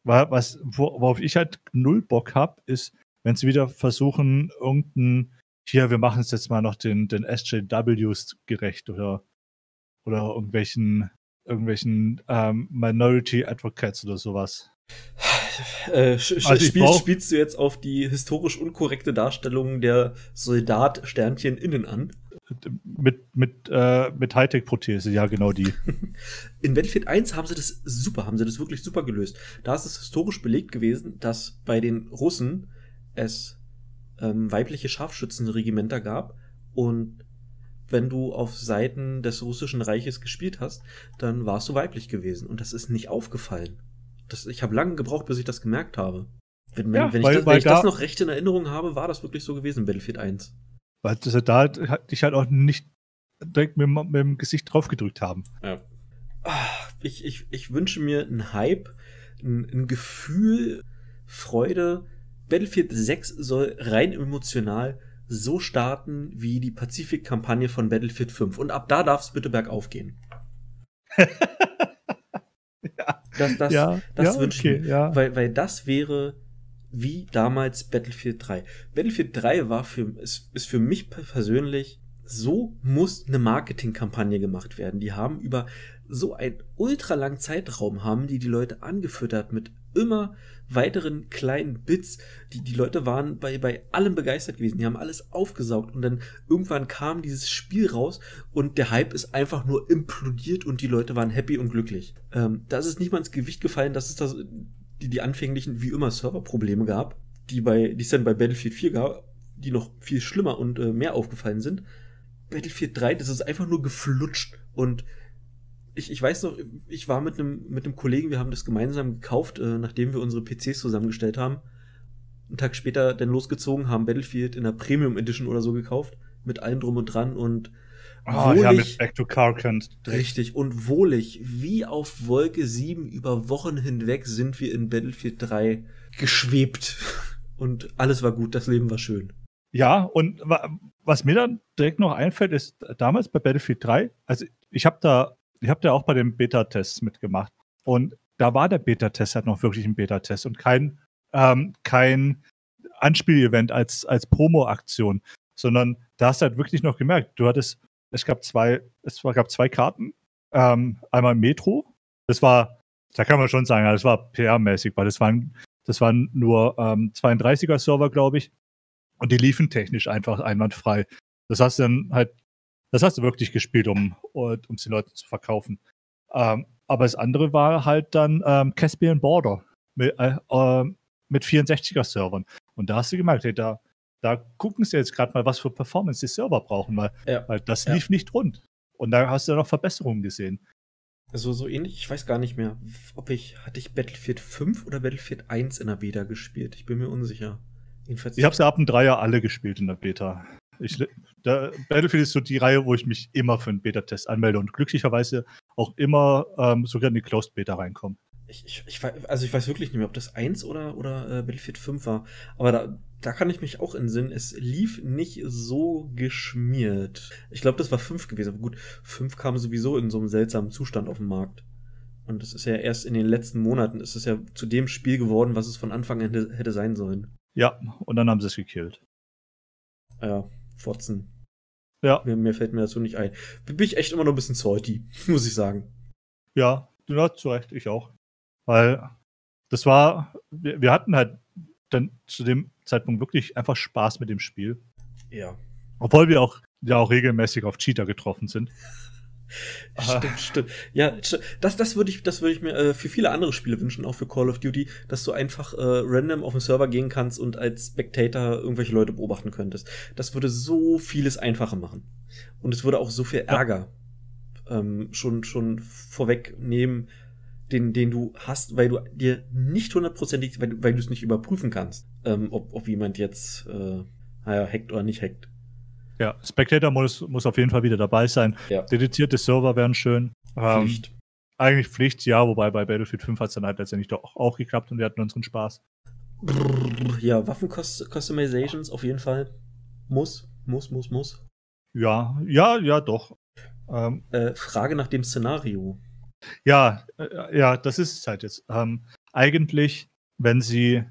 Wa- Was, wo- worauf ich halt null Bock hab, ist, wenn sie wieder versuchen, irgendein, hier, wir machen es jetzt mal noch den, den SJWs gerecht oder, oder irgendwelchen, irgendwelchen ähm, Minority Advocates oder sowas. Äh, also spielst, spielst du jetzt auf die historisch unkorrekte Darstellung der Soldat-Sternchen innen an? Mit, mit, äh, mit Hightech-Prothese, ja, genau die. In Battlefield 1 haben sie das super, haben sie das wirklich super gelöst. Da ist es historisch belegt gewesen, dass bei den Russen es ähm, weibliche Scharfschützenregimenter gab und wenn du auf Seiten des russischen Reiches gespielt hast, dann warst du weiblich gewesen und das ist nicht aufgefallen. Das, ich habe lange gebraucht, bis ich das gemerkt habe. Wenn, ja, wenn weil, ich, das, wenn ich da, das noch recht in Erinnerung habe, war das wirklich so gewesen, Battlefield 1. Weil sie da halt, dich halt auch nicht direkt mit, mit dem Gesicht draufgedrückt haben. Ja. Ich, ich, ich wünsche mir einen Hype, ein, ein Gefühl, Freude. Battlefield 6 soll rein emotional so starten wie die Pazifik-Kampagne von Battlefield 5. Und ab da darf es bitte bergauf gehen. ja, das, das, ja, das ja, wünsche okay, ich mir. Ja. Weil, weil das wäre wie damals Battlefield 3. Battlefield 3 war für, ist, ist für mich persönlich, so muss eine Marketingkampagne gemacht werden. Die haben über so einen ultra langen Zeitraum haben die die Leute angefüttert mit immer weiteren kleinen Bits. Die, die Leute waren bei, bei allem begeistert gewesen. Die haben alles aufgesaugt und dann irgendwann kam dieses Spiel raus und der Hype ist einfach nur implodiert und die Leute waren happy und glücklich. Ähm, da ist es nicht mal ins Gewicht gefallen, dass es das, die, die anfänglichen, wie immer, Serverprobleme gab, die bei, die es dann bei Battlefield 4 gab, die noch viel schlimmer und äh, mehr aufgefallen sind. Battlefield 3, das ist einfach nur geflutscht und ich, ich weiß noch, ich war mit einem mit einem Kollegen, wir haben das gemeinsam gekauft, äh, nachdem wir unsere PCs zusammengestellt haben. Einen Tag später dann losgezogen, haben Battlefield in der Premium Edition oder so gekauft, mit allem drum und dran und oh, wohlig, ja, mit Back to Carcant. Richtig, und wohlig, wie auf Wolke 7 über Wochen hinweg sind wir in Battlefield 3 geschwebt. Und alles war gut, das Leben war schön. Ja, und was mir dann direkt noch einfällt, ist damals bei Battlefield 3, also ich habe da ich habe ja auch bei den Beta-Tests mitgemacht. Und da war der Beta-Test halt noch wirklich ein Beta-Test und kein, ähm, kein Anspielevent als, als Promo-Aktion, sondern da hast du halt wirklich noch gemerkt, du hattest, es gab zwei, es gab zwei Karten, ähm, einmal Metro, das war, da kann man schon sagen, das war PR-mäßig, weil das waren, das waren nur ähm, 32er-Server, glaube ich, und die liefen technisch einfach einwandfrei. Das hast du dann halt das hast du wirklich gespielt, um um es den Leuten zu verkaufen. Ähm, aber das andere war halt dann ähm, Caspian Border mit, äh, äh, mit 64er-Servern. Und da hast du gemerkt, hey, da, da gucken sie jetzt gerade mal, was für Performance die Server brauchen, weil, ja. weil das ja. lief nicht rund. Und da hast du noch Verbesserungen gesehen. Also so ähnlich, ich weiß gar nicht mehr, ob ich, hatte ich Battlefield 5 oder Battlefield 1 in der Beta gespielt? Ich bin mir unsicher. Jedenfalls ich habe sie ab dem Dreier alle gespielt in der Beta. Ich, der Battlefield ist so die Reihe, wo ich mich immer für einen Beta-Test anmelde und glücklicherweise auch immer ähm, sogar in die Closed Beta reinkomme. Ich, ich, ich, also ich weiß wirklich nicht mehr, ob das 1 oder, oder äh, Battlefield 5 war. Aber da, da kann ich mich auch entsinnen, es lief nicht so geschmiert. Ich glaube, das war 5 gewesen. Aber gut, 5 kam sowieso in so einem seltsamen Zustand auf den Markt. Und es ist ja erst in den letzten Monaten, ist es ja zu dem Spiel geworden, was es von Anfang an hätte, hätte sein sollen. Ja, und dann haben sie es gekillt. Ja, Fotzen. Ja. Mir, mir, fällt mir dazu nicht ein. Bin ich echt immer noch ein bisschen salty, muss ich sagen. Ja, du hast zu Recht, ich auch. Weil das war, wir, wir hatten halt dann zu dem Zeitpunkt wirklich einfach Spaß mit dem Spiel. Ja. Obwohl wir auch ja auch regelmäßig auf Cheater getroffen sind. Stimmt, stimmt. Ja, das, das würde ich, das würde ich mir äh, für viele andere Spiele wünschen, auch für Call of Duty, dass du einfach äh, random auf den Server gehen kannst und als Spectator irgendwelche Leute beobachten könntest. Das würde so vieles einfacher machen. Und es würde auch so viel Ärger ja. ähm, schon, schon vorwegnehmen, den, den du hast, weil du dir nicht hundertprozentig, weil, weil du es nicht überprüfen kannst, ähm, ob, ob jemand jetzt, äh, naja, hackt oder nicht hackt. Ja, Spectator-Modus muss auf jeden Fall wieder dabei sein. Ja. Dedizierte Server wären schön. Ähm, Pflicht. Ähm, eigentlich Pflicht, ja, wobei bei Battlefield 5 hat es dann halt letztendlich doch auch geklappt und wir hatten unseren Spaß. Ja, Waffen-Customizations auf jeden Fall. Muss, muss, muss, muss. Ja, ja, ja, doch. Ähm, äh, Frage nach dem Szenario. Ja, äh, ja, das ist es halt jetzt. Ähm, eigentlich, wenn sie,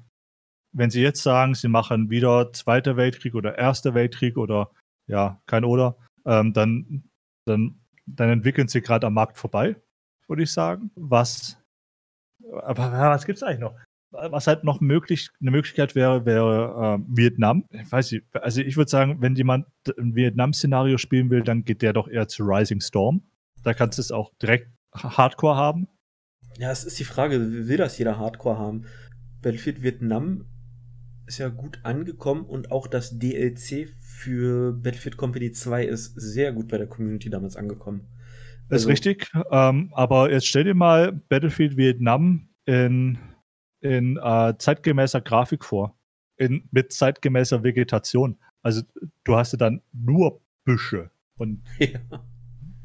wenn sie jetzt sagen, sie machen wieder Zweiter Weltkrieg oder Erster Weltkrieg oder ja, kein Oder, ähm, dann, dann, dann entwickeln sie gerade am Markt vorbei, würde ich sagen. Was, aber was gibt es eigentlich noch? was halt noch möglich, eine Möglichkeit wäre, wäre äh, Vietnam. Ich weiß nicht, also ich würde sagen, wenn jemand ein Vietnam-Szenario spielen will, dann geht der doch eher zu Rising Storm. Da kannst du es auch direkt Hardcore haben. Ja, es ist die Frage, will das jeder Hardcore haben? Battlefield Vietnam ist ja gut angekommen und auch das DLC für Battlefield Company 2 ist sehr gut bei der Community damals angekommen. Das also, ist richtig, ähm, aber jetzt stell dir mal Battlefield Vietnam in in äh, zeitgemäßer Grafik vor. In, mit zeitgemäßer Vegetation. Also du hast ja dann nur Büsche. Und ja.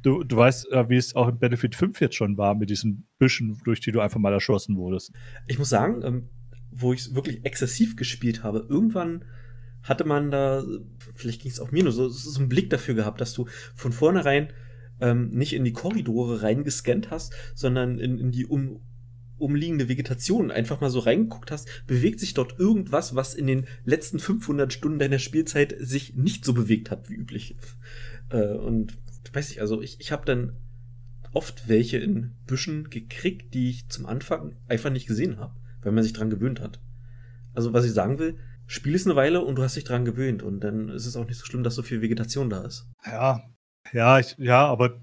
du, du weißt, äh, wie es auch in Battlefield 5 jetzt schon war, mit diesen Büschen, durch die du einfach mal erschossen wurdest. Ich muss sagen, ähm, wo ich es wirklich exzessiv gespielt habe, irgendwann hatte man da, vielleicht ging es auch mir nur so, so einen Blick dafür gehabt, dass du von vornherein ähm, nicht in die Korridore reingescannt hast, sondern in, in die um, umliegende Vegetation einfach mal so reingeguckt hast, bewegt sich dort irgendwas, was in den letzten 500 Stunden deiner Spielzeit sich nicht so bewegt hat wie üblich. Äh, und weiß ich, also ich, ich habe dann oft welche in Büschen gekriegt, die ich zum Anfang einfach nicht gesehen habe, weil man sich dran gewöhnt hat. Also was ich sagen will, spiel es eine Weile und du hast dich dran gewöhnt und dann ist es auch nicht so schlimm, dass so viel Vegetation da ist. Ja, ja, ich, ja, aber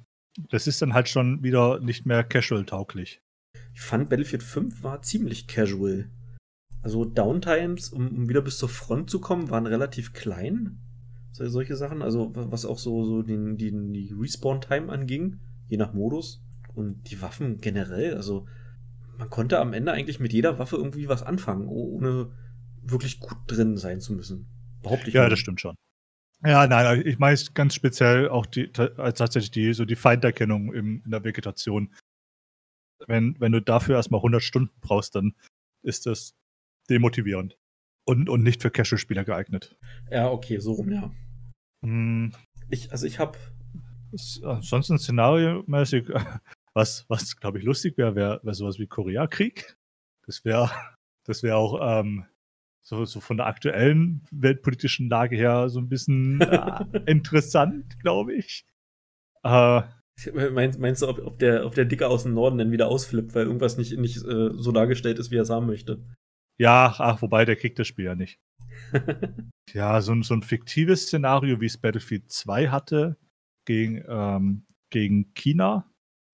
das ist dann halt schon wieder nicht mehr casual-tauglich. Ich fand Battlefield 5 war ziemlich casual. Also Downtimes, um, um wieder bis zur Front zu kommen, waren relativ klein. So, solche Sachen. Also was auch so, so den, den, die Respawn-Time anging, je nach Modus. Und die Waffen generell, also man konnte am Ende eigentlich mit jeder Waffe irgendwie was anfangen, ohne wirklich gut drin sein zu müssen. Behaupte ich. Ja, mal. das stimmt schon. Ja, nein, ich meine ganz speziell auch die, tatsächlich die, so die Feinderkennung im, in der Vegetation wenn, wenn du dafür erstmal 100 Stunden brauchst, dann ist das demotivierend. Und, und nicht für Casual-Spieler geeignet. Ja, okay, so rum, ja. Hm. Ich, also ich habe Ansonsten szenariomäßig, was, was glaube ich lustig wäre, wäre wär sowas wie Koreakrieg. Das wäre das wäre auch ähm, so, so von der aktuellen weltpolitischen Lage her so ein bisschen äh, interessant, glaube ich. Äh, Meinst, meinst du, ob, ob, der, ob der Dicke aus dem Norden dann wieder ausflippt, weil irgendwas nicht, nicht äh, so dargestellt ist, wie er es haben möchte? Ja, ach, wobei, der kriegt das Spiel ja nicht. ja, so, so ein fiktives Szenario, wie es Battlefield 2 hatte, gegen, ähm, gegen China,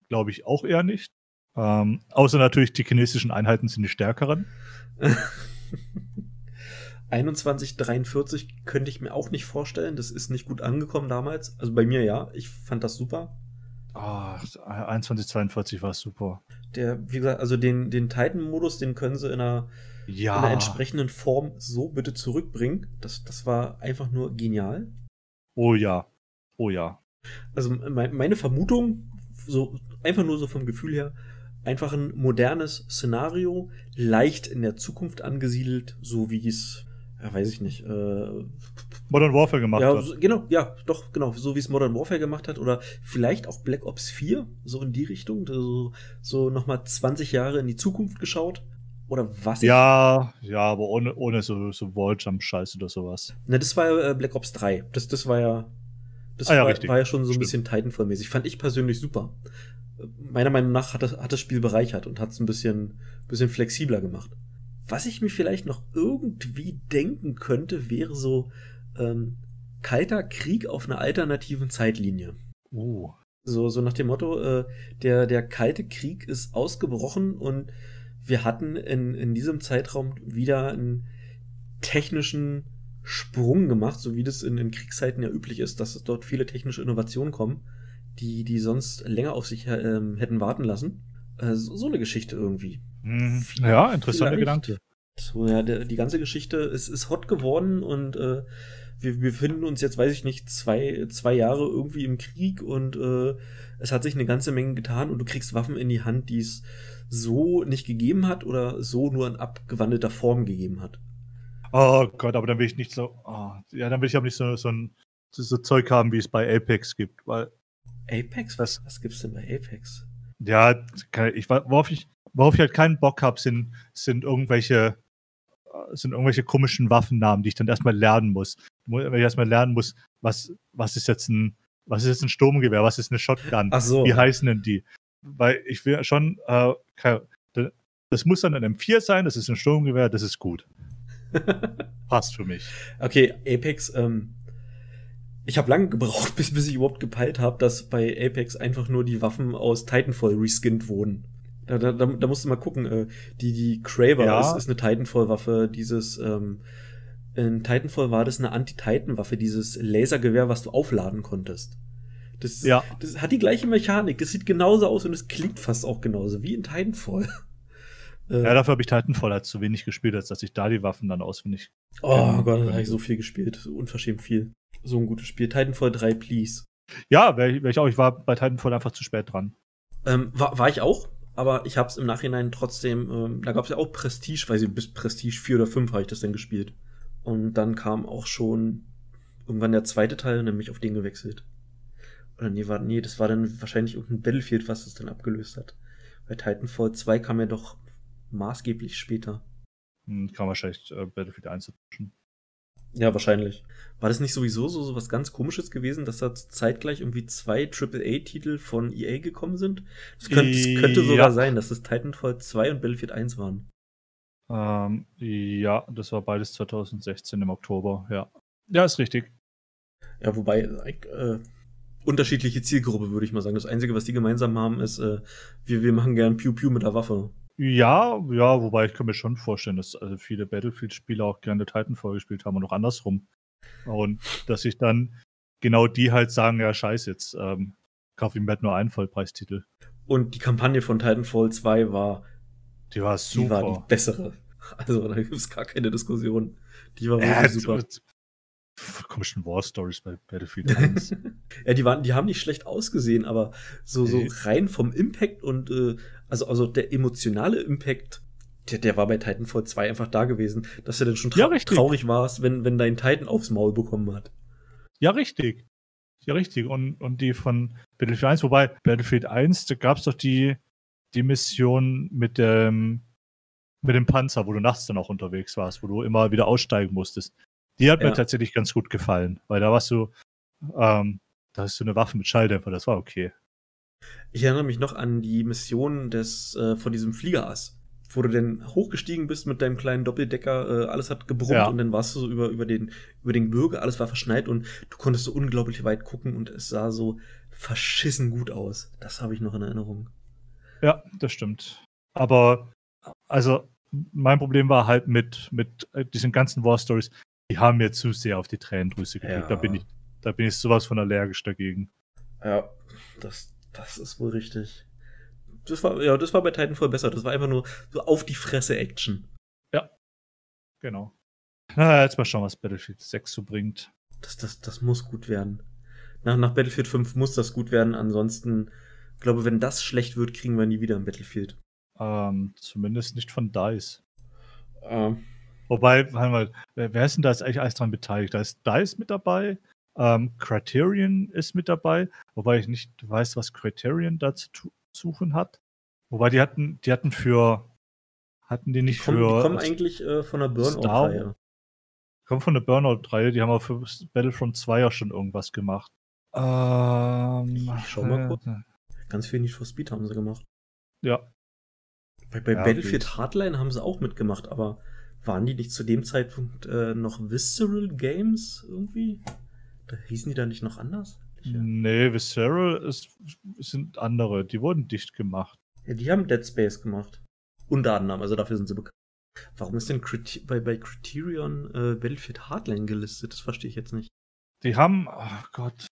glaube ich auch eher nicht. Ähm, außer natürlich, die chinesischen Einheiten sind die stärkeren. 2143 könnte ich mir auch nicht vorstellen. Das ist nicht gut angekommen damals. Also bei mir ja. Ich fand das super. Ah, oh, 2142 war super. Der, wie gesagt, also den, den Titan-Modus, den können sie in einer, ja. in einer entsprechenden Form so bitte zurückbringen. Das, das war einfach nur genial. Oh ja. Oh ja. Also meine Vermutung, so einfach nur so vom Gefühl her, einfach ein modernes Szenario, leicht in der Zukunft angesiedelt, so wie es ja, weiß ich nicht. Äh, Modern Warfare gemacht ja, hat. So, genau, ja, doch, genau, so wie es Modern Warfare gemacht hat oder vielleicht auch Black Ops 4, so in die Richtung, so, so nochmal 20 Jahre in die Zukunft geschaut. Oder was? Ja, ja, aber ohne, ohne so, so Walljump-Scheiß oder sowas. Na, das war ja äh, Black Ops 3. Das, das war ja. Das ah, ja, war, war, ja schon so ein Stimmt. bisschen Titanfall-mäßig. Fand ich persönlich super. Meiner Meinung nach hat das, hat das Spiel bereichert und hat es ein bisschen, bisschen flexibler gemacht. Was ich mir vielleicht noch irgendwie denken könnte, wäre so ähm, kalter Krieg auf einer alternativen Zeitlinie. Oh. So, so nach dem Motto, äh, der, der kalte Krieg ist ausgebrochen und wir hatten in, in diesem Zeitraum wieder einen technischen Sprung gemacht, so wie das in, in Kriegszeiten ja üblich ist, dass es dort viele technische Innovationen kommen, die, die sonst länger auf sich äh, hätten warten lassen. Äh, so, so eine Geschichte irgendwie. Mhm. Ja, interessanter Gedanke. So, ja, der, die ganze Geschichte ist, ist hot geworden und äh, wir befinden uns jetzt, weiß ich nicht, zwei, zwei Jahre irgendwie im Krieg und äh, es hat sich eine ganze Menge getan und du kriegst Waffen in die Hand, die es so nicht gegeben hat oder so nur in abgewandelter Form gegeben hat. Oh Gott, aber dann will ich nicht so, oh, ja, dann will ich aber nicht so, so ein so, so Zeug haben, wie es bei Apex gibt, weil. Apex? Was, was gibt's denn bei Apex? Ja, ich, worauf ich, worauf ich halt keinen Bock habe, sind, sind irgendwelche sind irgendwelche komischen Waffennamen, die ich dann erstmal lernen muss. Wenn ich erstmal lernen muss, was, was ist jetzt ein, was ist jetzt ein Sturmgewehr, was ist eine Shotgun? Ach so. Wie heißen denn die? Weil ich will schon, äh, Das muss dann ein M4 sein, das ist ein Sturmgewehr, das ist gut. Passt für mich. Okay, Apex, ähm, ich habe lange gebraucht, bis, bis ich überhaupt gepeilt habe, dass bei Apex einfach nur die Waffen aus Titanfall reskinned wurden. Da, da, da, da musst du mal gucken. Äh, die, die Kraber Ja. ist, ist eine Titanfall-Waffe. Dieses, ähm, in Titanfall war das eine Anti-Titan-Waffe, dieses Lasergewehr, was du aufladen konntest. Das, Ja. das hat die gleiche Mechanik. Das sieht genauso aus und es klingt fast auch genauso wie in Titanfall. Äh, Ja, dafür habe ich Titanfall halt zu wenig gespielt, als dass ich da die Waffen dann auswendig. oh. Gott, da habe ich so viel gespielt. So unverschämt viel. So ein gutes Spiel. Titanfall 3, please. Ja, wäre ich, wär ich auch. Ich war bei Titanfall einfach zu spät dran. Ähm, war, war ich auch, aber ich habe es im Nachhinein trotzdem, ähm, da gab es ja auch Prestige, weiß ich, bis Prestige 4 oder 5 habe ich das dann gespielt. Und dann kam auch schon irgendwann der zweite Teil und dann bin ich auf den gewechselt. Oder nee, war, nee, das war dann wahrscheinlich irgendein Battlefield, was das dann abgelöst hat. Bei Titanfall 2 kam ja doch maßgeblich später. Hm, Kann wahrscheinlich äh, Battlefield 1 dazwischen. Ja, wahrscheinlich. War das nicht sowieso so, so was ganz komisches gewesen, dass da zeitgleich irgendwie zwei AAA-Titel von EA gekommen sind? Das könnte, das könnte sogar Ja. sein, dass es Titanfall 2 und Battlefield 1 waren. Ähm, ja, das war beides 2016 im Oktober, ja. Ja, ist richtig. Ja, wobei, äh, unterschiedliche Zielgruppe, würde ich mal sagen. Das Einzige, was die gemeinsam haben, ist, äh, wir, wir machen gern Pew Pew mit der Waffe. Ja, ja, wobei ich kann mir schon vorstellen, dass also viele Battlefield-Spieler auch gerne Titanfall gespielt haben und auch andersrum. Und dass sich dann genau die halt sagen, ja, scheiß jetzt, ähm, kauf ihm halt nur einen Vollpreistitel. Und die Kampagne von Titanfall 2 war, Die war die war die super. bessere. Also, da gibt es gar keine Diskussion. Die war wirklich super. komischen War Stories bei Battlefield 1. Ja, die waren, die haben nicht schlecht ausgesehen, aber so, so rein vom Impact und äh, also, also der emotionale Impact, der, der war bei Titanfall 2 einfach da gewesen, dass du dann schon Ja, trau richtig. traurig warst, wenn, wenn dein Titan aufs Maul bekommen hat. Ja, richtig. Ja, richtig. Und, und die von Battlefield 1, wobei Battlefield 1, da gab es doch die, die Mission mit dem, mit dem Panzer, wo du nachts dann auch unterwegs warst, wo du immer wieder aussteigen musstest. Die hat Ja. mir tatsächlich ganz gut gefallen, weil da warst du, ähm, da hast du eine Waffe mit Schalldämpfer, das war okay. Ich erinnere mich noch an die Mission des, äh, von diesem Fliegerass, wo du denn hochgestiegen bist mit deinem kleinen Doppeldecker, äh, alles hat gebrummt Ja. und dann warst du so über, über, den, über den Gebirge, alles war verschneit und du konntest so unglaublich weit gucken und es sah so verschissen gut aus. Das habe ich noch in Erinnerung. Ja, das stimmt. Aber, also, mein Problem war halt mit, mit äh, diesen ganzen War Stories, die haben mir zu sehr auf die Tränendrüse gedrückt. Da Ja. bin ich, da bin ich sowas von allergisch dagegen. Ja, das, das ist wohl richtig. Das war, ja, das war bei Titanfall besser. Das war einfach nur so auf die Fresse Action. Genau. Na, jetzt mal schauen, was Battlefield 6 so bringt. Das, das, das muss gut werden. Nach, nach Battlefield 5 muss das gut werden. Ansonsten, ich glaube, wenn das schlecht wird, kriegen wir nie wieder ein Battlefield. Ähm, zumindest nicht von DICE. Ähm, Wobei, warte mal, wer, ist denn da jetzt eigentlich alles dran beteiligt? Da ist DICE mit dabei, ähm, Criterion ist mit dabei, wobei ich nicht weiß, was Criterion da zu suchen hat. Wobei die hatten, die hatten für, hatten die die nicht kommen, für, die kommen eigentlich äh, von der Burnout-Reihe. kommen von der Burnout-Reihe, die haben auch für Battlefront 2 ja schon irgendwas gemacht. Ähm, Ich schau mal kurz. äh, Ganz viel Need for Speed haben sie gemacht. Ja, Bei, bei Ja, Battlefield geht. Hardline haben sie auch mitgemacht, aber waren die nicht zu dem Zeitpunkt äh, noch Visceral Games irgendwie? Da hießen die da nicht noch anders? Äh, nee, Visceral ist, sind andere, die wurden dicht gemacht. Ja, die haben Dead Space gemacht. Unter anderem, also dafür sind sie bekannt. Warum ist denn Criti bei, bei Criterion äh, Battlefield Hardline gelistet? Das verstehe ich jetzt nicht. Die haben, oh Gott,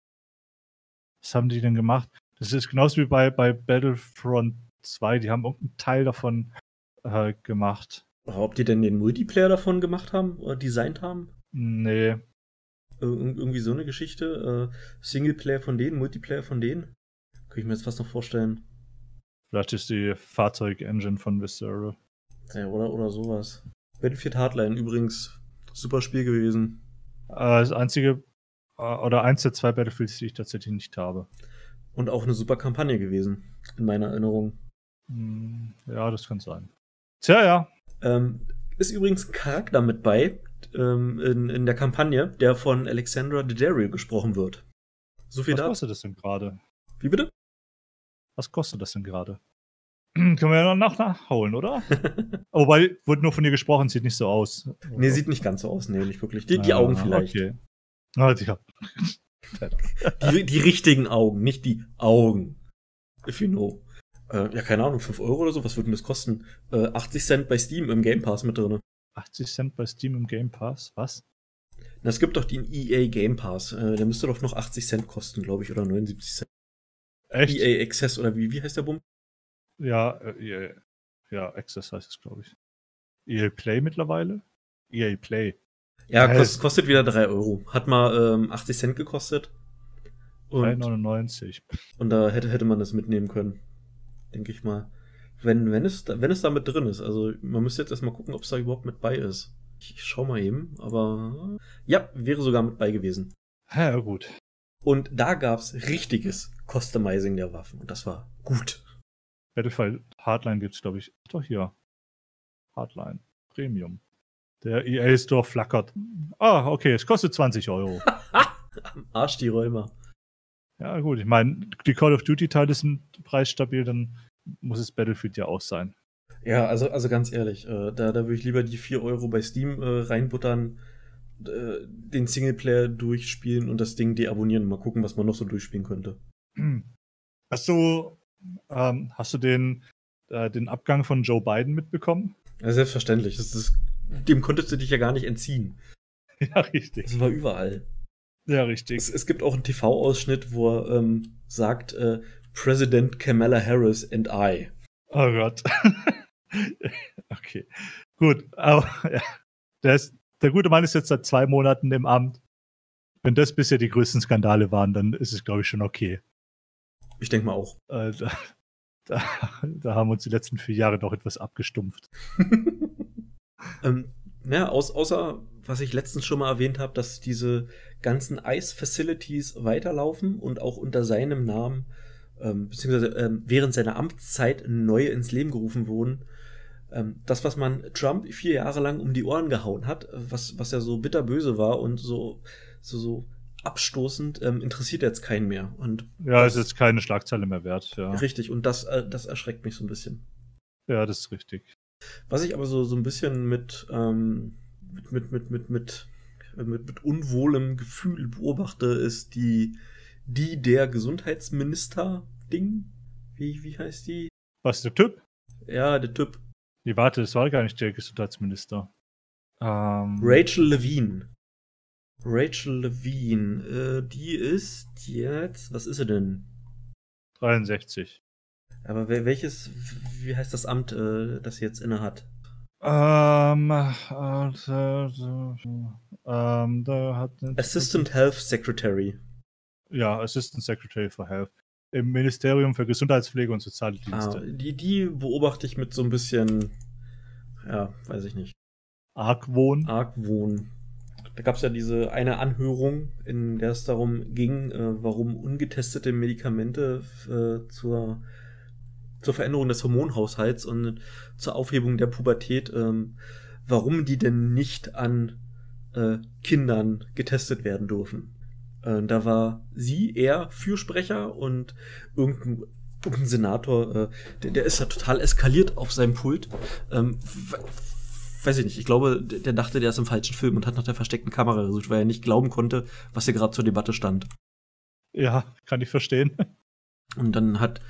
was haben die denn gemacht? Das ist genauso wie bei, bei Battlefront 2, die haben irgendeinen Teil davon äh, gemacht. Ob die denn den Multiplayer davon gemacht haben oder designt haben? Nee, Ir- irgendwie so eine Geschichte. Äh, Singleplayer von denen, Multiplayer von denen. Könnte ich mir jetzt fast noch vorstellen. vielleicht ist die Fahrzeug-Engine von Visceral. Ja, oder, oder sowas. Battlefield Hardline übrigens. Super Spiel gewesen. Äh, das einzige, äh, oder eins der zwei Battlefields, die ich tatsächlich nicht habe. Und auch eine super Kampagne gewesen. In meiner Erinnerung. Hm, ja, das kann sein. Tja, ja. Ähm, ist übrigens ein Charakter mit bei ähm, in, in der Kampagne, der von Alexandra Daddario gesprochen wird. So viel Was dazu. kostet das denn gerade? Wie bitte? Was kostet das denn gerade? Können wir ja noch nachholen, oder? Wobei, wurde nur von dir gesprochen, sieht nicht so aus. Nee, sieht nicht ganz so aus. Nee, nicht wirklich. Die, die Augen Ah, vielleicht. Okay. Ah, ja. Die, die richtigen Augen, nicht die Augen. If you know. Äh, ja, keine Ahnung, 5 Euro oder so, was würde denn das kosten? Äh, 80 Cent bei Steam im Game Pass mit drin. 80 Cent bei Steam im Game Pass, was? Na, es gibt doch den EA Game Pass. Äh, der müsste doch noch 80 Cent kosten, glaube ich, oder 79 Cent. Echt? EA Access oder wie, wie heißt der Bumm? Ja, äh, EA, ja, Access heißt es, glaube ich. EA Play mittlerweile? EA Play. Ja, kost, kostet wieder 3 Euro. Hat mal ähm, 80 Cent gekostet. Und, 3,99. und da hätte, hätte man das mitnehmen können. Denke ich mal. Wenn, wenn, es, da- wenn es da mit drin ist. Also man müsste jetzt erstmal gucken, ob es da überhaupt mit bei ist. Ich, schau mal eben, aber ja, wäre sogar mit bei gewesen. Ja, gut. Und da gab's richtiges Customizing der Waffen. Und das war gut. Battlefield Hardline gibt's, glaube ich. Ach Doch hier. Hardline. Premium. Der EA Store flackert. Ah, okay, es kostet 20 Euro. Am Arsch die Räumer. Ja, gut, ich meine, die Call of Duty-Teile sind preisstabil, dann muss es Battlefield ja auch sein. Ja, also, also ganz ehrlich, äh, da, da würde ich lieber die 4 Euro bei Steam äh, reinbuttern, äh, den Singleplayer durchspielen und das Ding deabonnieren und mal gucken, was man noch so durchspielen könnte. Hast du, ähm, hast du den, äh, den Abgang von Joe Biden mitbekommen? Ja, selbstverständlich. Das ist, dem konntest du dich ja gar nicht entziehen. Ja, richtig. Das war überall. Ja, richtig. Es, es gibt auch einen TV-Ausschnitt, wo er ähm, sagt, äh, President Kamala Harris and I. Oh Gott. okay. Gut, aber ja. Der, ist, der gute Mann ist jetzt seit zwei Monaten im Amt. Wenn das bisher die größten Skandale waren, dann ist es, glaube ich, schon okay. Ich denke mal auch. Äh, da, da, da haben uns die letzten vier Jahre doch etwas abgestumpft. ähm, ja, aus, außer, was ich letztens schon mal erwähnt habe, dass diese ganzen Ice-Facilities weiterlaufen und auch unter seinem Namen, ähm, beziehungsweise ähm, während seiner Amtszeit neue ins Leben gerufen wurden. Ähm, das, was man Trump vier Jahre lang um die Ohren gehauen hat, was, was ja so bitterböse war und so, so, so abstoßend, ähm, interessiert jetzt keinen mehr. Und Ja, das, ist jetzt keine Schlagzeile mehr wert. Ja, richtig, und das, äh, das erschreckt mich so ein bisschen. ja das ist richtig. Was ich aber so, so ein bisschen mit, ähm, mit, mit, mit, mit, mit, äh, mit, mit unwohlem Gefühl beobachte, ist die, die der Gesundheitsminister-Ding. Wie, wie heißt die? Was, der Typ? Ja, der Typ. Nee, warte, das war gar nicht der Gesundheitsminister. Ähm, Rachel Levine. Rachel Levine, äh, die ist jetzt, was ist sie denn? 63. Aber wel- welches, wie heißt das Amt, äh, das sie jetzt innehat? Ähm, äh, ähm, da hat Assistant Health Secretary. Ja, Assistant Secretary for Health. Im Ministerium für Gesundheitspflege und Soziale Ah, Dienste. die, die beobachte ich mit so ein bisschen, ja, weiß ich nicht. Argwohn. Argwohn. Da gab es ja diese eine Anhörung, in der es darum ging, äh, warum ungetestete Medikamente äh, zur, zur Veränderung des Hormonhaushalts und zur Aufhebung der Pubertät, ähm, warum die denn nicht an äh, Kindern getestet werden dürfen. Äh, da war sie eher Fürsprecher und irgendein, irgendein Senator, äh, der, der ist ja total eskaliert auf seinem Pult. Ähm, weiß ich nicht, ich glaube, der dachte, der ist im falschen Film und hat nach der versteckten Kamera gesucht, weil er nicht glauben konnte, was hier gerade zur Debatte stand. Ja, kann ich verstehen. Und dann hat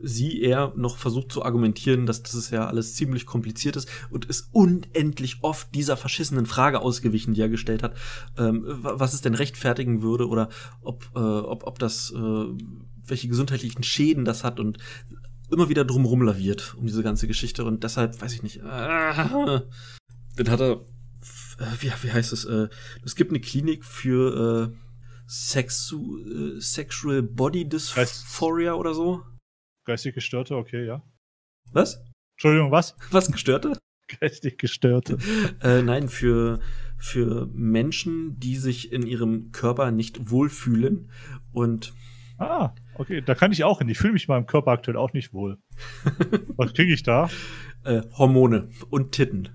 sie eher noch versucht zu argumentieren, dass das ja alles ziemlich kompliziert ist und ist unendlich oft dieser verschissenen Frage ausgewichen, die er gestellt hat, ähm, wa- was es denn rechtfertigen würde oder ob, äh, ob, ob das, äh, welche gesundheitlichen Schäden das hat und immer wieder drumrum laviert um diese ganze Geschichte und deshalb weiß ich nicht. Äh, dann hat er, äh, wie, wie heißt es, äh, es gibt eine Klinik für äh, Sexu äh, Sexual Body Dysphoria oder so. Geistig Gestörte, okay, ja. Was? Entschuldigung, was? Was Gestörte? Geistig Gestörte. Äh, nein, für, für Menschen, die sich in ihrem Körper nicht wohlfühlen und Ah, okay, da kann ich auch hin. Ich fühle mich in meinem Körper aktuell auch nicht wohl. Was kriege ich da? äh, Hormone und Titten.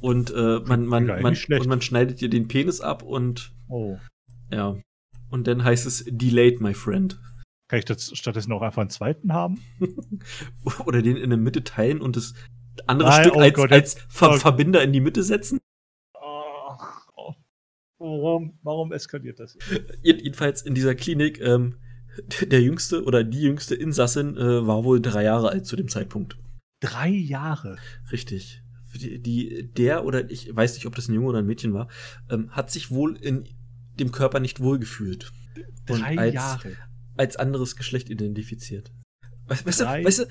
Und äh, man, man, man, und man schneidet dir den Penis ab und Oh. ja. Und dann heißt es delayed, my friend. Kann ich das stattdessen auch einfach einen zweiten haben? Oder den in der Mitte teilen und das andere Nein, Stück oh als, Gott, als Ver oh. Verbinder in die Mitte setzen? Oh, oh. Warum, warum eskaliert das? Jed- Jedenfalls in dieser Klinik, ähm, der jüngste oder die jüngste Insassin äh, war wohl drei Jahre alt zu dem Zeitpunkt. Drei Jahre. Richtig. Die, die, der oder ich weiß nicht, ob das ein Junge oder ein Mädchen war, ähm, hat sich wohl in dem Körper nicht wohlgefühlt. Und Drei als, Jahre. als anderes Geschlecht identifiziert. Weißt, weißt, du, weißt du,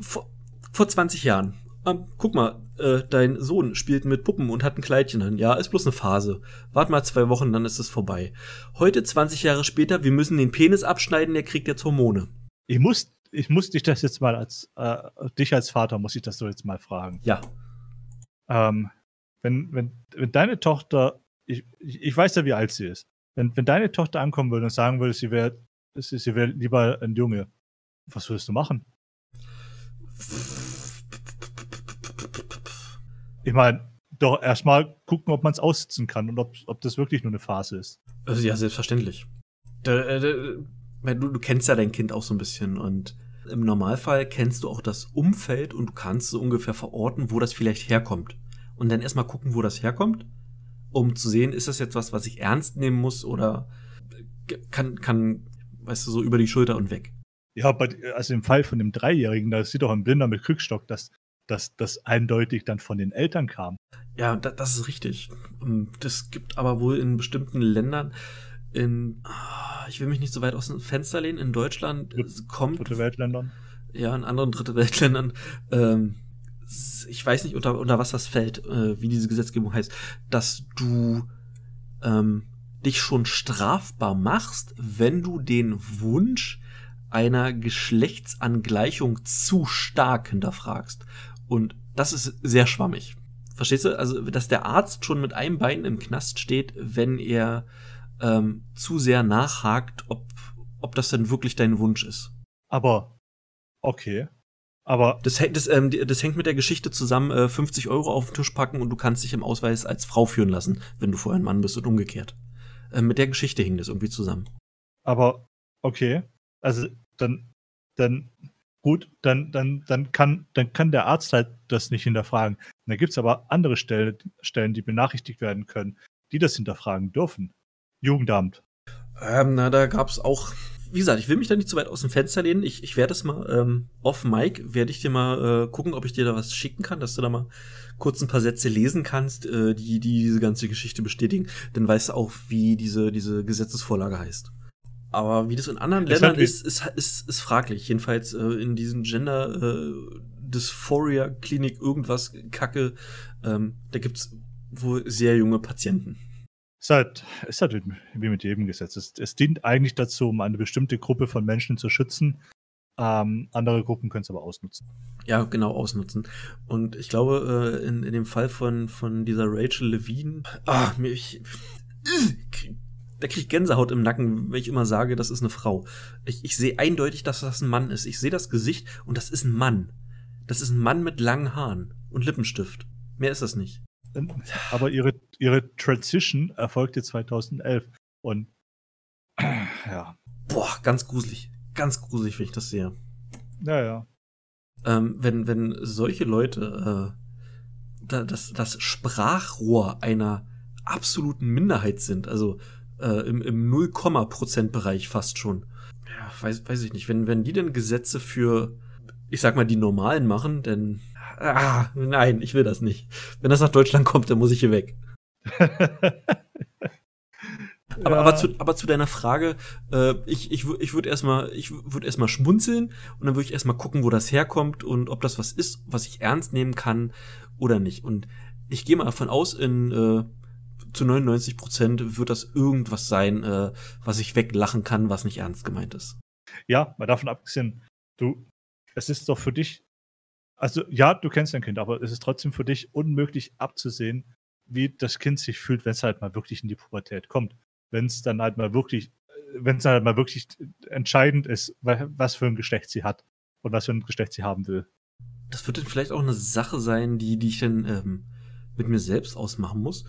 vor, vor 20 Jahren, ähm, guck mal, äh, dein Sohn spielt mit Puppen und hat ein Kleidchen an. Ja, ist bloß eine Phase. Wart mal zwei Wochen, dann ist es vorbei. Heute, 20 Jahre später, wir müssen den Penis abschneiden, der kriegt jetzt Hormone. Ich muss, ich muss dich das jetzt mal als, äh, dich als Vater muss ich das so jetzt mal fragen. Ja. Ähm, wenn, wenn, wenn deine Tochter, ich ich weiß ja, wie alt sie ist, wenn, wenn deine Tochter ankommen würde und sagen würde, sie wäre sie, wär lieber ein Junge, was würdest du machen? Ich meine, doch erstmal gucken, ob man es aussitzen kann und ob, ob das wirklich nur eine Phase ist. Also, ja, selbstverständlich. Äh, du, du kennst ja dein Kind auch so ein bisschen und im Normalfall kennst du auch das Umfeld und du kannst so ungefähr verorten, wo das vielleicht herkommt. Und dann erstmal gucken, wo das herkommt, um zu sehen, ist das jetzt was, was ich ernst nehmen muss oder kann, kann, weißt du, so über die Schulter und weg. Ja, aber also im Fall von dem Dreijährigen, da sieht doch ein Blinder mit Krückstock, dass dass das eindeutig dann von den Eltern kam. Ja, da, das ist richtig. Ähm, Das gibt aber wohl in bestimmten Ländern, in, ah, ich will mich nicht so weit aus dem Fenster lehnen, in Deutschland Dritt- kommt, Dritte Weltländern. ja, in anderen Dritte Weltländern, ähm, ich weiß nicht, unter, unter was das fällt, äh, wie diese Gesetzgebung heißt, dass du ähm, dich schon strafbar machst, wenn du den Wunsch einer Geschlechtsangleichung zu stark hinterfragst. Und das ist sehr schwammig. Verstehst du? Also, dass der Arzt schon mit einem Bein im Knast steht, wenn er ähm, zu sehr nachhakt, ob, ob das denn wirklich dein Wunsch ist. Aber okay. Aber Das, hängt- das, ähm, das hängt mit der Geschichte zusammen, äh, 50 Euro auf den Tisch packen und du kannst dich im Ausweis als Frau führen lassen, wenn du vorher ein Mann bist und umgekehrt. Äh, mit der Geschichte hing das irgendwie zusammen. Aber okay, also dann, dann gut, dann, dann, dann kann, dann kann der Arzt halt das nicht hinterfragen. Da gibt es aber andere Stellen, Stellen, die benachrichtigt werden können, die das hinterfragen dürfen. Jugendamt. Ähm, na, da gab's auch, wie gesagt, ich will mich da nicht zu weit aus dem Fenster lehnen. Ich, ich werde es mal ähm, off Mic, werde ich dir mal äh, gucken, ob ich dir da was schicken kann, dass du da mal kurz ein paar Sätze lesen kannst, äh, die, die diese ganze Geschichte bestätigen. Dann weißt du auch, wie diese, diese Gesetzesvorlage heißt. Aber wie das in anderen hat Ländern ist, ist, ist, ist fraglich. Jedenfalls äh, in diesen Gender äh, Dysphoria Klinik irgendwas Kacke, ähm, da gibt's wohl sehr junge Patienten. Ist halt, ist halt wie mit jedem Gesetz. Es, es dient eigentlich dazu, um eine bestimmte Gruppe von Menschen zu schützen. Ähm, andere Gruppen können es aber ausnutzen. Ja, genau, ausnutzen. Und ich glaube, äh, in, in dem Fall von, von dieser Rachel Levine, ah, mir, ich, krieg- da krieg ich Gänsehaut im Nacken, wenn ich immer sage, das ist eine Frau. Ich, ich sehe eindeutig, dass das ein Mann ist. Ich sehe das Gesicht und das ist ein Mann. Das ist ein Mann mit langen Haaren und Lippenstift. Mehr ist das nicht. Aber ihre, ihre Transition erfolgte 2011. Und ja, Boah, ganz gruselig. Ganz gruselig, wenn ich das sehe. ja, ja. ähm, wenn, wenn solche Leute äh, da, das, das Sprachrohr einer absoluten Minderheit sind, also äh, im, im 0-Prozent-Bereich fast schon. Ja, weiß, weiß ich nicht. Wenn, wenn die denn Gesetze für, ich sag mal, die Normalen machen, dann. Ah, nein, ich will das nicht. Wenn das nach Deutschland kommt, dann muss ich hier weg. Aber, Ja. aber, zu, aber zu deiner Frage, äh, ich, ich, ich würde erstmal, ich würde erstmal schmunzeln und dann würde ich erstmal gucken, wo das herkommt und ob das was ist, was ich ernst nehmen kann oder nicht. Und ich gehe mal davon aus, in äh, zu 99 Prozent wird das irgendwas sein, äh, was ich weglachen kann, was nicht ernst gemeint ist. Ja, mal davon abgesehen, du, es ist doch für dich, also ja, du kennst dein Kind, aber es ist trotzdem für dich unmöglich abzusehen, wie das Kind sich fühlt, wenn es halt mal wirklich in die Pubertät kommt. Wenn es dann halt mal wirklich, wenn es halt mal wirklich entscheidend ist, wa- was für ein Geschlecht sie hat und was für ein Geschlecht sie haben will. Das wird dann vielleicht auch eine Sache sein, die, die ich dann ähm, mit mir selbst ausmachen muss.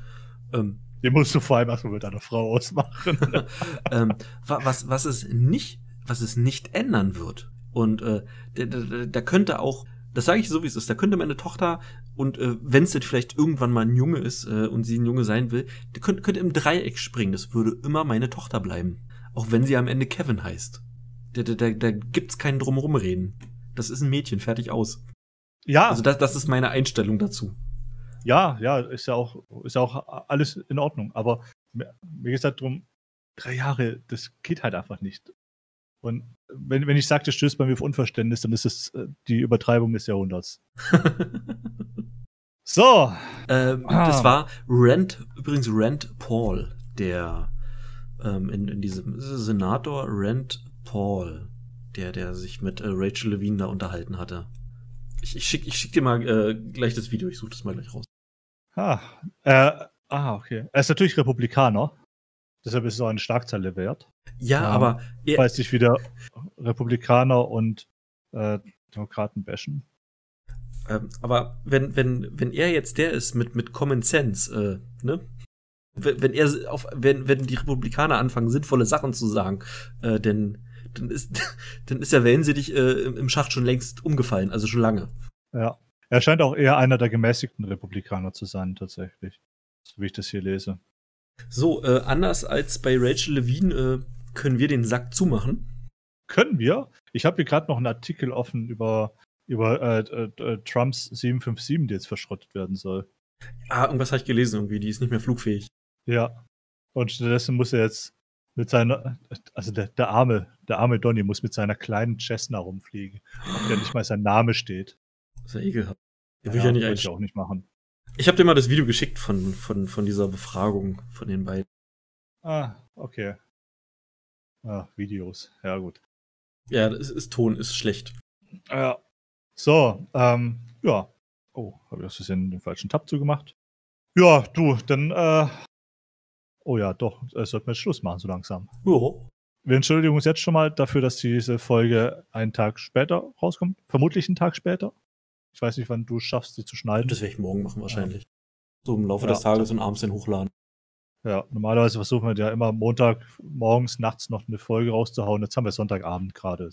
Ähm, Den musst du vor allem erstmal mit deiner Frau ausmachen. ähm, wa- was, was es nicht was es nicht ändern wird. Und äh, da, da, da könnte auch, das sage ich so wie es ist, da könnte meine Tochter und äh, wenn es jetzt vielleicht irgendwann mal ein Junge ist äh, und sie ein Junge sein will, der könnte, könnte im Dreieck springen. Das würde immer meine Tochter bleiben. Auch wenn sie am Ende Kevin heißt. Da, da, da, da gibt's keinen drumherum reden. Das ist ein Mädchen, fertig aus. Ja. Also das, das ist meine Einstellung dazu. Ja, ja, ist ja auch, ist ja auch alles in Ordnung. Aber mir, geht es halt darum, drei Jahre, das geht halt einfach nicht. Und wenn, wenn ich sage, das stößt bei mir auf Unverständnis, dann ist es äh, die Übertreibung des Jahrhunderts. so. Ähm, Ah. Das war Rand, übrigens Rand Paul, der ähm, in, in diesem Senator Rand Paul, der, der sich mit äh, Rachel Levine da unterhalten hatte. Ich, ich schick, ich schick dir mal äh, gleich das Video, ich suche das mal gleich raus. Ah, äh, ah, okay. Er ist natürlich Republikaner. Deshalb ist es auch eine Schlagzeile wert. Ja, Ja. aber er, Falls sich wieder Republikaner und äh, Demokraten bashen. ähm, aber wenn, wenn, wenn er jetzt der ist mit, mit Common Sense, äh, ne? Wenn, wenn er auf, wenn, wenn die Republikaner anfangen, sinnvolle Sachen zu sagen, äh, denn dann ist, dann ist der Wellensittich äh, im, im Schacht schon längst umgefallen, also schon lange. Ja. Er scheint auch eher einer der gemäßigten Republikaner zu sein, tatsächlich. So wie ich das hier lese. So, äh, anders als bei Rachel Levine äh, können wir den Sack zumachen. Können wir? Ich habe hier gerade noch einen Artikel offen über, über äh, äh, äh, Trumps 757, die jetzt verschrottet werden soll. Ah, irgendwas habe ich gelesen irgendwie, die ist nicht mehr flugfähig. Ja. Und stattdessen muss er jetzt mit seiner, also der, der arme, der arme Donny muss mit seiner kleinen Cessna rumfliegen, auf der nicht mal sein Name steht. Das ist ja ekelhaft. Den will ich ja nicht ich auch nicht machen. Ich habe dir mal das Video geschickt von, von, von dieser Befragung von den beiden. Ah, okay. Ah, Videos. Ja, gut. Ja, das ist Ton, ist schlecht. Ja. So, ähm, ja. Oh, habe ich aus Versehen den falschen Tab zugemacht? Ja, du, dann, äh, oh ja, doch, äh, sollten wir jetzt Schluss machen, so langsam. Jo. Wir entschuldigen uns jetzt schon mal dafür, dass diese Folge einen Tag später rauskommt. Vermutlich einen Tag später. Ich weiß nicht, wann du schaffst, sie zu schneiden. Das werde ich morgen machen wahrscheinlich. So im Laufe Ja. des Tages und abends den hochladen. Ja, normalerweise versuchen wir ja immer Montag morgens, nachts noch eine Folge rauszuhauen. Jetzt haben wir Sonntagabend gerade.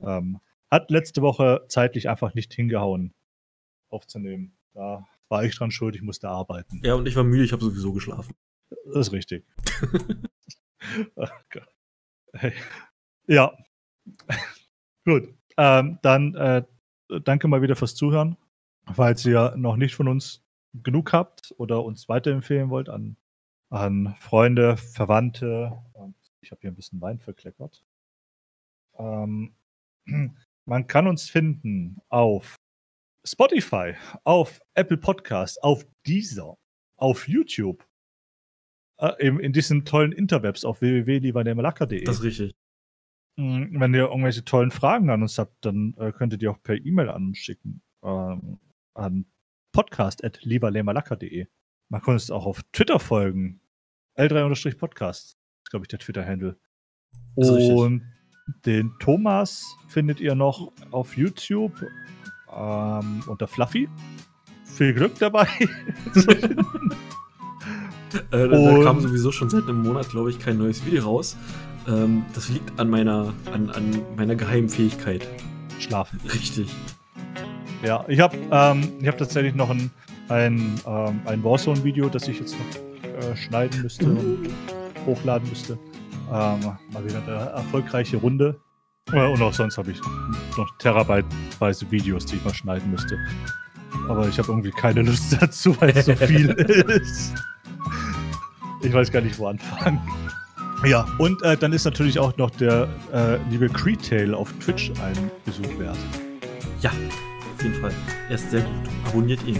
Ähm, hat letzte Woche zeitlich einfach nicht hingehauen, aufzunehmen. Da war ich dran schuld, ich musste arbeiten. Ja, und ich war müde, ich habe sowieso geschlafen. Das ist richtig. Hey. Ja. Gut. Ähm, dann äh, danke mal wieder fürs Zuhören. Falls ihr noch nicht von uns genug habt oder uns weiterempfehlen wollt an, an Freunde, Verwandte. Ich habe hier ein bisschen Wein verkleckert. Ähm, man kann uns finden auf Spotify, auf Apple Podcast, auf Deezer, auf YouTube, äh, eben in diesen tollen Interwebs auf www.liebernemalaka.de. Das ist richtig. Mm, Wenn ihr irgendwelche tollen Fragen an uns habt, dann äh, könnt ihr die auch per E-Mail an uns schicken. Ähm, an podcast.lieberlemalaka.de. Man kann uns auch auf Twitter folgen. L3-Podcast ist, glaube ich, der Twitter-Handle. Und den Thomas findet ihr noch auf YouTube ähm, unter Fluffy. Viel Glück dabei. Äh, da, kam sowieso schon seit einem Monat, glaube ich, kein neues Video raus. Ähm, das liegt an meiner, an, an meiner geheimen Fähigkeit. Schlafen. Richtig. Ja, ich habe ähm, ich hab tatsächlich noch ein, ein, ähm, ein Warzone-Video, das ich jetzt noch äh, schneiden müsste und hochladen müsste. Ähm, mal wieder eine erfolgreiche Runde. Äh, und auch sonst habe ich noch terabyteweise Videos, die ich mal schneiden müsste. Aber ich habe irgendwie keine Lust dazu, weil es so viel ist. Ich weiß gar nicht, wo anfangen. Ja, und äh, dann ist natürlich auch noch der äh, liebe Creedtail auf Twitch ein Besuch wert. Ja, auf jeden Fall. Er ist sehr gut. Abonniert ihn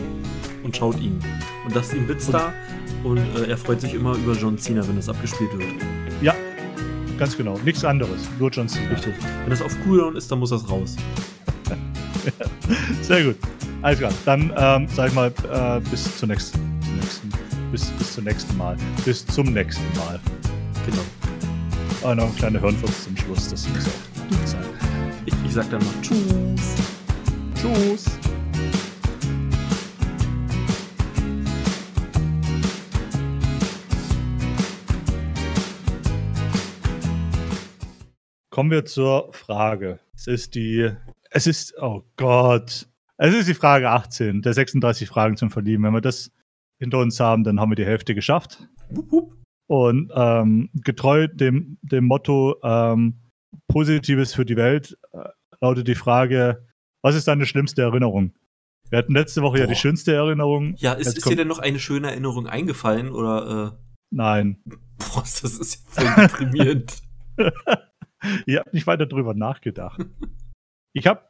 und schaut ihn. Und lasst ihm Bits da. Und äh, er freut sich immer über John Cena, wenn das abgespielt wird. Ja, ganz genau. Nichts anderes. Nur John Cena. Richtig. Wenn das auf Cooldown ist, dann muss das raus. Sehr gut. Alles klar. Dann ähm, sag ich mal äh, bis nächsten, zum nächsten bis, bis zum nächsten Mal. Bis zum nächsten Mal. Genau. Ah, noch ein kleiner Hirnfurz zum Schluss. Das muss auch sein. Ich, ich sag dann mal Tschüss. Tschüss. kommen wir zur Frage. Es ist die, es ist, oh Gott, es ist die Frage 18, der 36 Fragen zum Verlieben. Wenn wir das hinter uns haben, dann haben wir die Hälfte geschafft. Wupp, wupp. Und ähm, getreu dem, dem Motto ähm, Positives für die Welt äh, lautet die Frage, was ist deine schlimmste Erinnerung? Wir hatten letzte Woche ja die Boah. schönste Erinnerung. Ja, ist, ist dir denn noch eine schöne Erinnerung eingefallen oder Nein. äh, boah, das ist voll deprimierend. Ich habe nicht weiter drüber nachgedacht. Ich habe,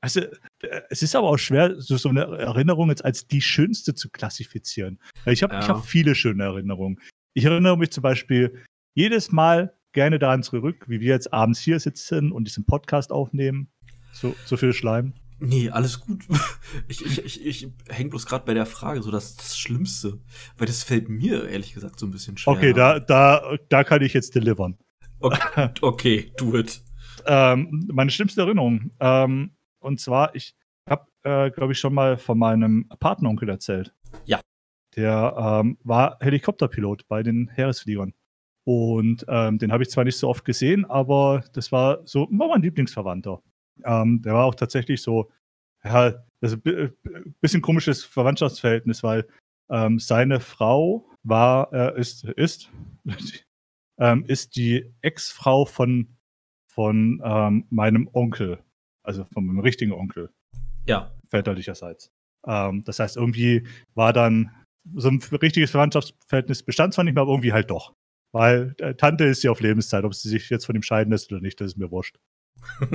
also äh, es ist aber auch schwer, so, so eine Erinnerung jetzt als die schönste zu klassifizieren. Ich habe ich Ja. hab viele schöne Erinnerungen. Ich erinnere mich zum Beispiel jedes Mal gerne daran zurück, wie wir jetzt abends hier sitzen und diesen Podcast aufnehmen. So, so viel Schleim. Nee, alles gut. Ich, ich, ich, ich häng bloß gerade bei der Frage, so das, das Schlimmste. Weil das fällt mir ehrlich gesagt so ein bisschen schwer. Okay, da, da, da kann ich jetzt delivern. Okay, okay do it. Ähm, meine schlimmste Erinnerung. Ähm, und zwar, ich habe, äh, glaube ich, schon mal von meinem Patenonkel erzählt. Ja. Der ähm, war Helikopterpilot bei den Heeresfliegern. Und ähm, den habe ich zwar nicht so oft gesehen, aber das war so, war mein Lieblingsverwandter. Ähm, der war auch tatsächlich so, ja, das ist ein bisschen komisches Verwandtschaftsverhältnis, weil ähm, seine Frau war, äh, ist, ist, ähm, ist die Ex-Frau von von ähm, meinem Onkel, also von meinem richtigen Onkel, Ja, väterlicherseits. Ähm, das heißt, irgendwie war dann so ein richtiges Verwandtschaftsverhältnis bestand zwar nicht mehr, aber irgendwie halt doch. Weil äh, Tante ist ja auf Lebenszeit, ob sie sich jetzt von ihm scheiden lässt oder nicht, das ist mir wurscht.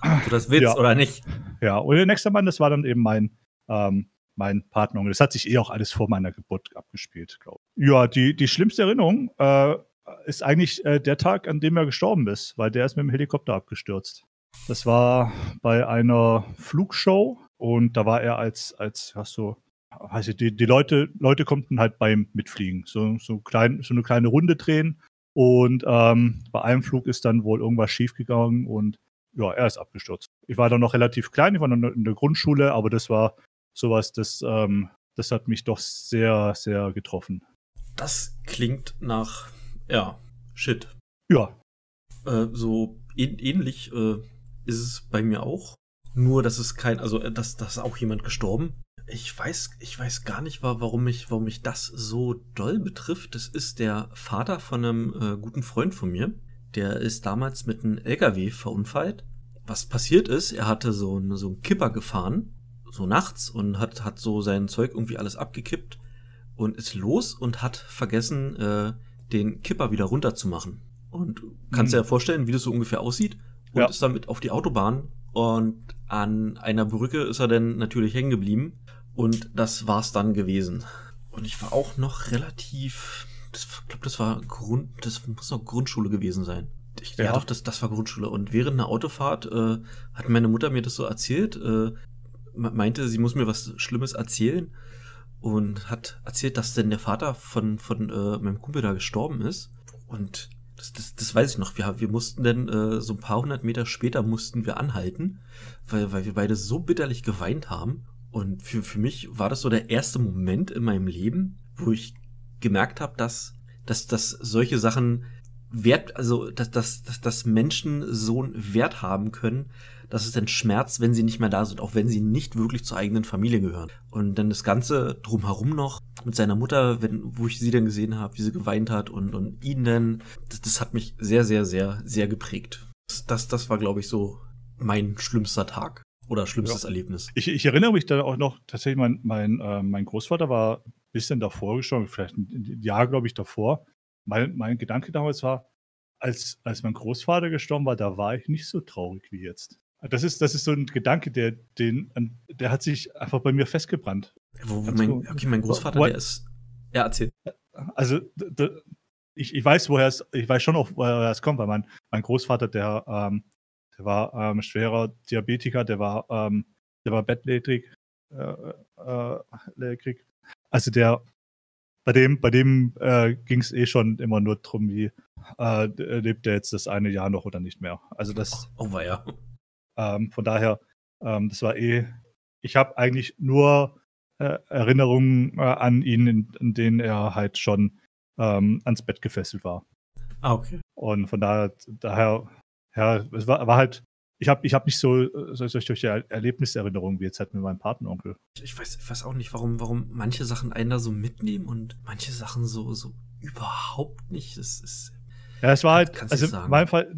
Ob du das willst Ja. oder nicht. Ja, und der nächste Mann, das war dann eben mein, ähm, mein Partneronkel. Das hat sich eh auch alles vor meiner Geburt abgespielt, glaube ich. Ja, die, die schlimmste Erinnerung äh, ist eigentlich äh, der Tag, an dem er gestorben ist, weil der ist mit dem Helikopter abgestürzt. Das war bei einer Flugshow und da war er als, als hast du, weiß ich, die, die Leute, Leute konnten halt beim Mitfliegen, so, so, klein, so eine kleine Runde drehen. Und ähm, bei einem Flug ist dann wohl irgendwas schiefgegangen und ja, er ist abgestürzt. Ich war da noch relativ klein, ich war noch in der Grundschule, aber das war sowas, das, ähm, das hat mich doch sehr, sehr getroffen. Das klingt nach, ja, shit. Ja, Äh, so ähn- ähnlich äh, ist es bei mir auch. Nur, dass es kein, also äh, dass, dass auch jemand gestorben. Ich weiß, ich weiß gar nicht, wa- warum mich, warum mich das so doll betrifft. Das ist der Vater von einem äh, guten Freund von mir. Der ist damals mit einem LKW verunfallt. Was passiert ist, er hatte so einen, so einen Kipper gefahren, so nachts, und hat, hat so sein Zeug irgendwie alles abgekippt und ist los und hat vergessen, äh, den Kipper wieder runterzumachen. Und kannst Mhm. dir ja vorstellen, wie das so ungefähr aussieht. Und Ja. ist damit auf die Autobahn. Und an einer Brücke ist er dann natürlich hängen geblieben. Und das war's dann gewesen. Und ich war auch noch relativ. Das, ich glaube, das war Grund. Das muss noch Grundschule gewesen sein. Ich, ja. Ja. doch, das, das war Grundschule. Und während einer Autofahrt äh, hat meine Mutter mir das so erzählt. Äh, me- meinte, sie muss mir was Schlimmes erzählen. Und hat erzählt, dass denn der Vater von, von äh, meinem Kumpel da gestorben ist. Und das, das, das weiß ich noch. Wir, wir mussten dann äh, so ein paar hundert Meter später mussten wir anhalten, weil, weil wir beide so bitterlich geweint haben. Und für, für mich war das so der erste Moment in meinem Leben, wo ich gemerkt habe, dass, dass, dass solche Sachen Wert, also dass, dass, dass, dass Menschen so einen Wert haben können, dass es dann schmerzt, wenn sie nicht mehr da sind, auch wenn sie nicht wirklich zur eigenen Familie gehören. Und dann das Ganze drumherum noch mit seiner Mutter, wenn, wo ich sie dann gesehen habe, wie sie geweint hat und, und ihn dann, das, das hat mich sehr, sehr, sehr, sehr geprägt. Das, das, das war, glaube ich, so mein schlimmster Tag oder schlimmstes Erlebnis. ich, ich erinnere mich da auch noch, tatsächlich, mein, mein, äh, mein Großvater war ein bisschen davor gestorben, vielleicht ein, ein Jahr, glaube ich, davor. Mein, mein Gedanke damals war, als, als mein Großvater gestorben war, da war ich nicht so traurig wie jetzt. Das ist, das ist so ein Gedanke, der, den, der hat sich einfach bei mir festgebrannt. Wo, Ganz mein, okay, mein Großvater, What? der ist, er erzählt. Also ich, ich weiß, woher es, ich weiß schon auch, woher es kommt, weil mein, mein Großvater, der, ähm, der war ähm, schwerer Diabetiker, der war, ähm, der war bettlägerig, äh, äh. Also der, bei dem, bei dem äh, ging es eh schon immer nur drum, wie äh, lebt er jetzt das eine Jahr noch oder nicht mehr. Also das, Oh, war ja. Ähm, von daher, ähm, das war eh, ich habe eigentlich nur äh, Erinnerungen äh, an ihn, in, in denen er halt schon ähm, ans Bett gefesselt war. Ah, okay. Und von daher, daher, ja, es war, war halt, ich habe ich hab nicht so solche er Erlebniserinnerungen wie jetzt halt mit meinem Patenonkel. Ich weiß, ich weiß auch nicht, warum, warum manche Sachen einen da so mitnehmen und manche Sachen so, so überhaupt nicht. Das ist. Ja, es war halt, also in meinem Fall,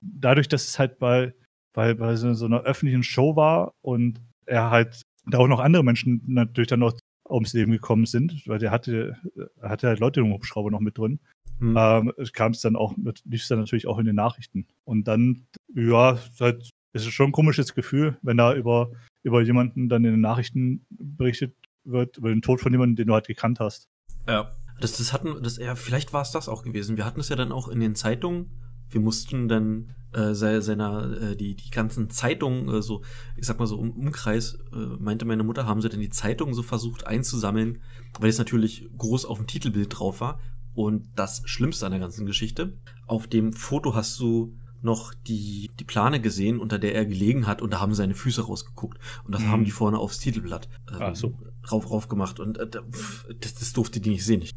dadurch, dass es halt bei, bei, bei so, so einer öffentlichen Show war und er halt da auch noch andere Menschen natürlich dann noch ums Leben gekommen sind, weil der hatte, hatte halt Leute im Hubschrauber noch mit drin. Hm. Ähm, kam es dann auch, lief es dann natürlich auch in den Nachrichten. Und dann, ja, halt, ist es schon ein komisches Gefühl, wenn da über, über jemanden dann in den Nachrichten berichtet wird, über den Tod von jemandem, den du halt gekannt hast. Ja. Das, das hatten, das, ja, vielleicht war es das auch gewesen. Wir hatten es ja dann auch in den Zeitungen. Wir mussten dann äh, seiner, äh, die, die ganzen Zeitungen, äh, so, ich sag mal so im Umkreis, äh, meinte meine Mutter, haben sie denn die Zeitungen so versucht einzusammeln, weil es natürlich groß auf dem Titelbild drauf war. Und das Schlimmste an der ganzen Geschichte, auf dem Foto hast du noch die, die Plane gesehen, unter der er gelegen hat, und da haben seine Füße rausgeguckt. Und das mhm. haben die vorne aufs Titelblatt ähm, so. rauf, rauf gemacht. Und äh, das, das durfte die nicht sehen. Ich,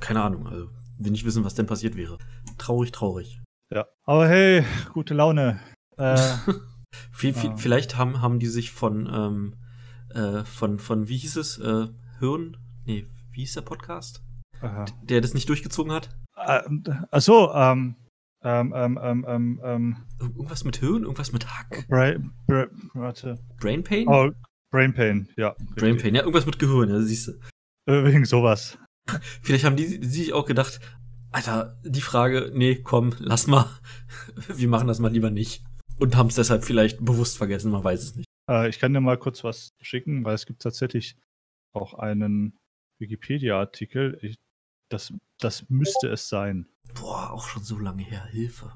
keine Ahnung, also will nicht wissen, was denn passiert wäre. Traurig, traurig. Ja. Aber hey, gute Laune. Äh, viel, Vielleicht haben, haben die sich von, ähm, äh, von, von, wie hieß es, äh, Hirn? Nee, wie hieß der Podcast? Aha. Der das nicht durchgezogen hat? Äh, ach so, ähm, ähm, ähm, ähm, ähm, ähm, Irgendwas mit Hirn, irgendwas mit Hack. Bra Bra warte. Brain Pain? Oh, Brain Pain, ja. Brain Pain, ja, irgendwas mit Gehirn, ja, siehst du. Wegen sowas. Vielleicht haben die sich auch gedacht, Alter, die Frage, nee, komm, lass mal. Wir machen das mal lieber nicht. Und haben es deshalb vielleicht bewusst vergessen, man weiß es nicht. Äh, ich kann dir mal kurz was schicken, weil es gibt tatsächlich auch einen Wikipedia-Artikel. Das, das müsste es sein. Boah, auch schon so lange her. Hilfe.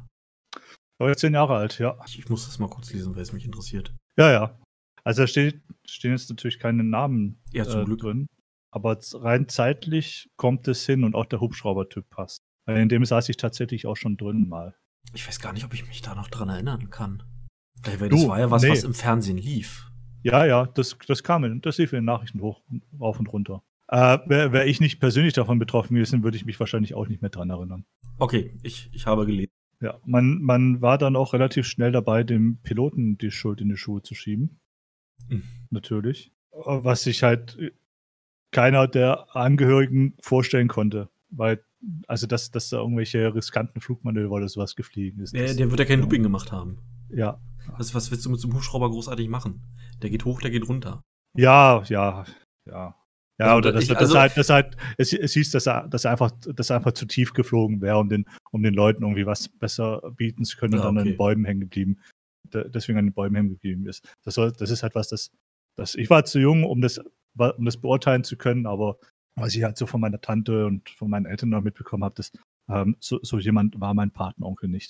Aber jetzt zehn Jahre alt, ja. Ich, ich muss das mal kurz lesen, weil es mich interessiert. Ja, ja. Also da steht, stehen jetzt natürlich keine Namen ja, zum äh, Glück. drin. Aber rein zeitlich kommt es hin und auch der Hubschraubertyp passt. In dem saß ich tatsächlich auch schon drin mal. Ich weiß gar nicht, ob ich mich da noch dran erinnern kann. Weil das war ja was, nee. was im Fernsehen lief. Ja, ja, das, das kam, das lief in den Nachrichten hoch, rauf und runter. Äh, Wäre wär ich nicht persönlich davon betroffen gewesen, würde ich mich wahrscheinlich auch nicht mehr dran erinnern. Okay, ich, ich habe gelesen. Ja, man, man war dann auch relativ schnell dabei, dem Piloten die Schuld in die Schuhe zu schieben. Mhm. Natürlich. Was sich halt keiner der Angehörigen vorstellen konnte. Weil, also, dass, dass da irgendwelche riskanten Flugmanöver oder sowas gefliegen ist. Der, der wird ja kein Looping gemacht haben. Ja. Was, was willst du mit so einem Hubschrauber großartig machen? Der geht hoch, der geht runter. Ja, ja, ja. Ja, also, oder das, ich, also, das halt, das halt, es, es hieß, dass er, dass er einfach, dass er einfach zu tief geflogen wäre, um den, um den Leuten irgendwie was besser bieten zu können und dann okay. an den Bäumen hängen geblieben, deswegen an den Bäumen hängen geblieben ist. Das, soll, das ist halt was, das, das, ich war zu jung, um das, um das beurteilen zu können, aber was ich halt so von meiner Tante und von meinen Eltern noch mitbekommen habe, dass ähm, so, so jemand war mein Patenonkel nicht.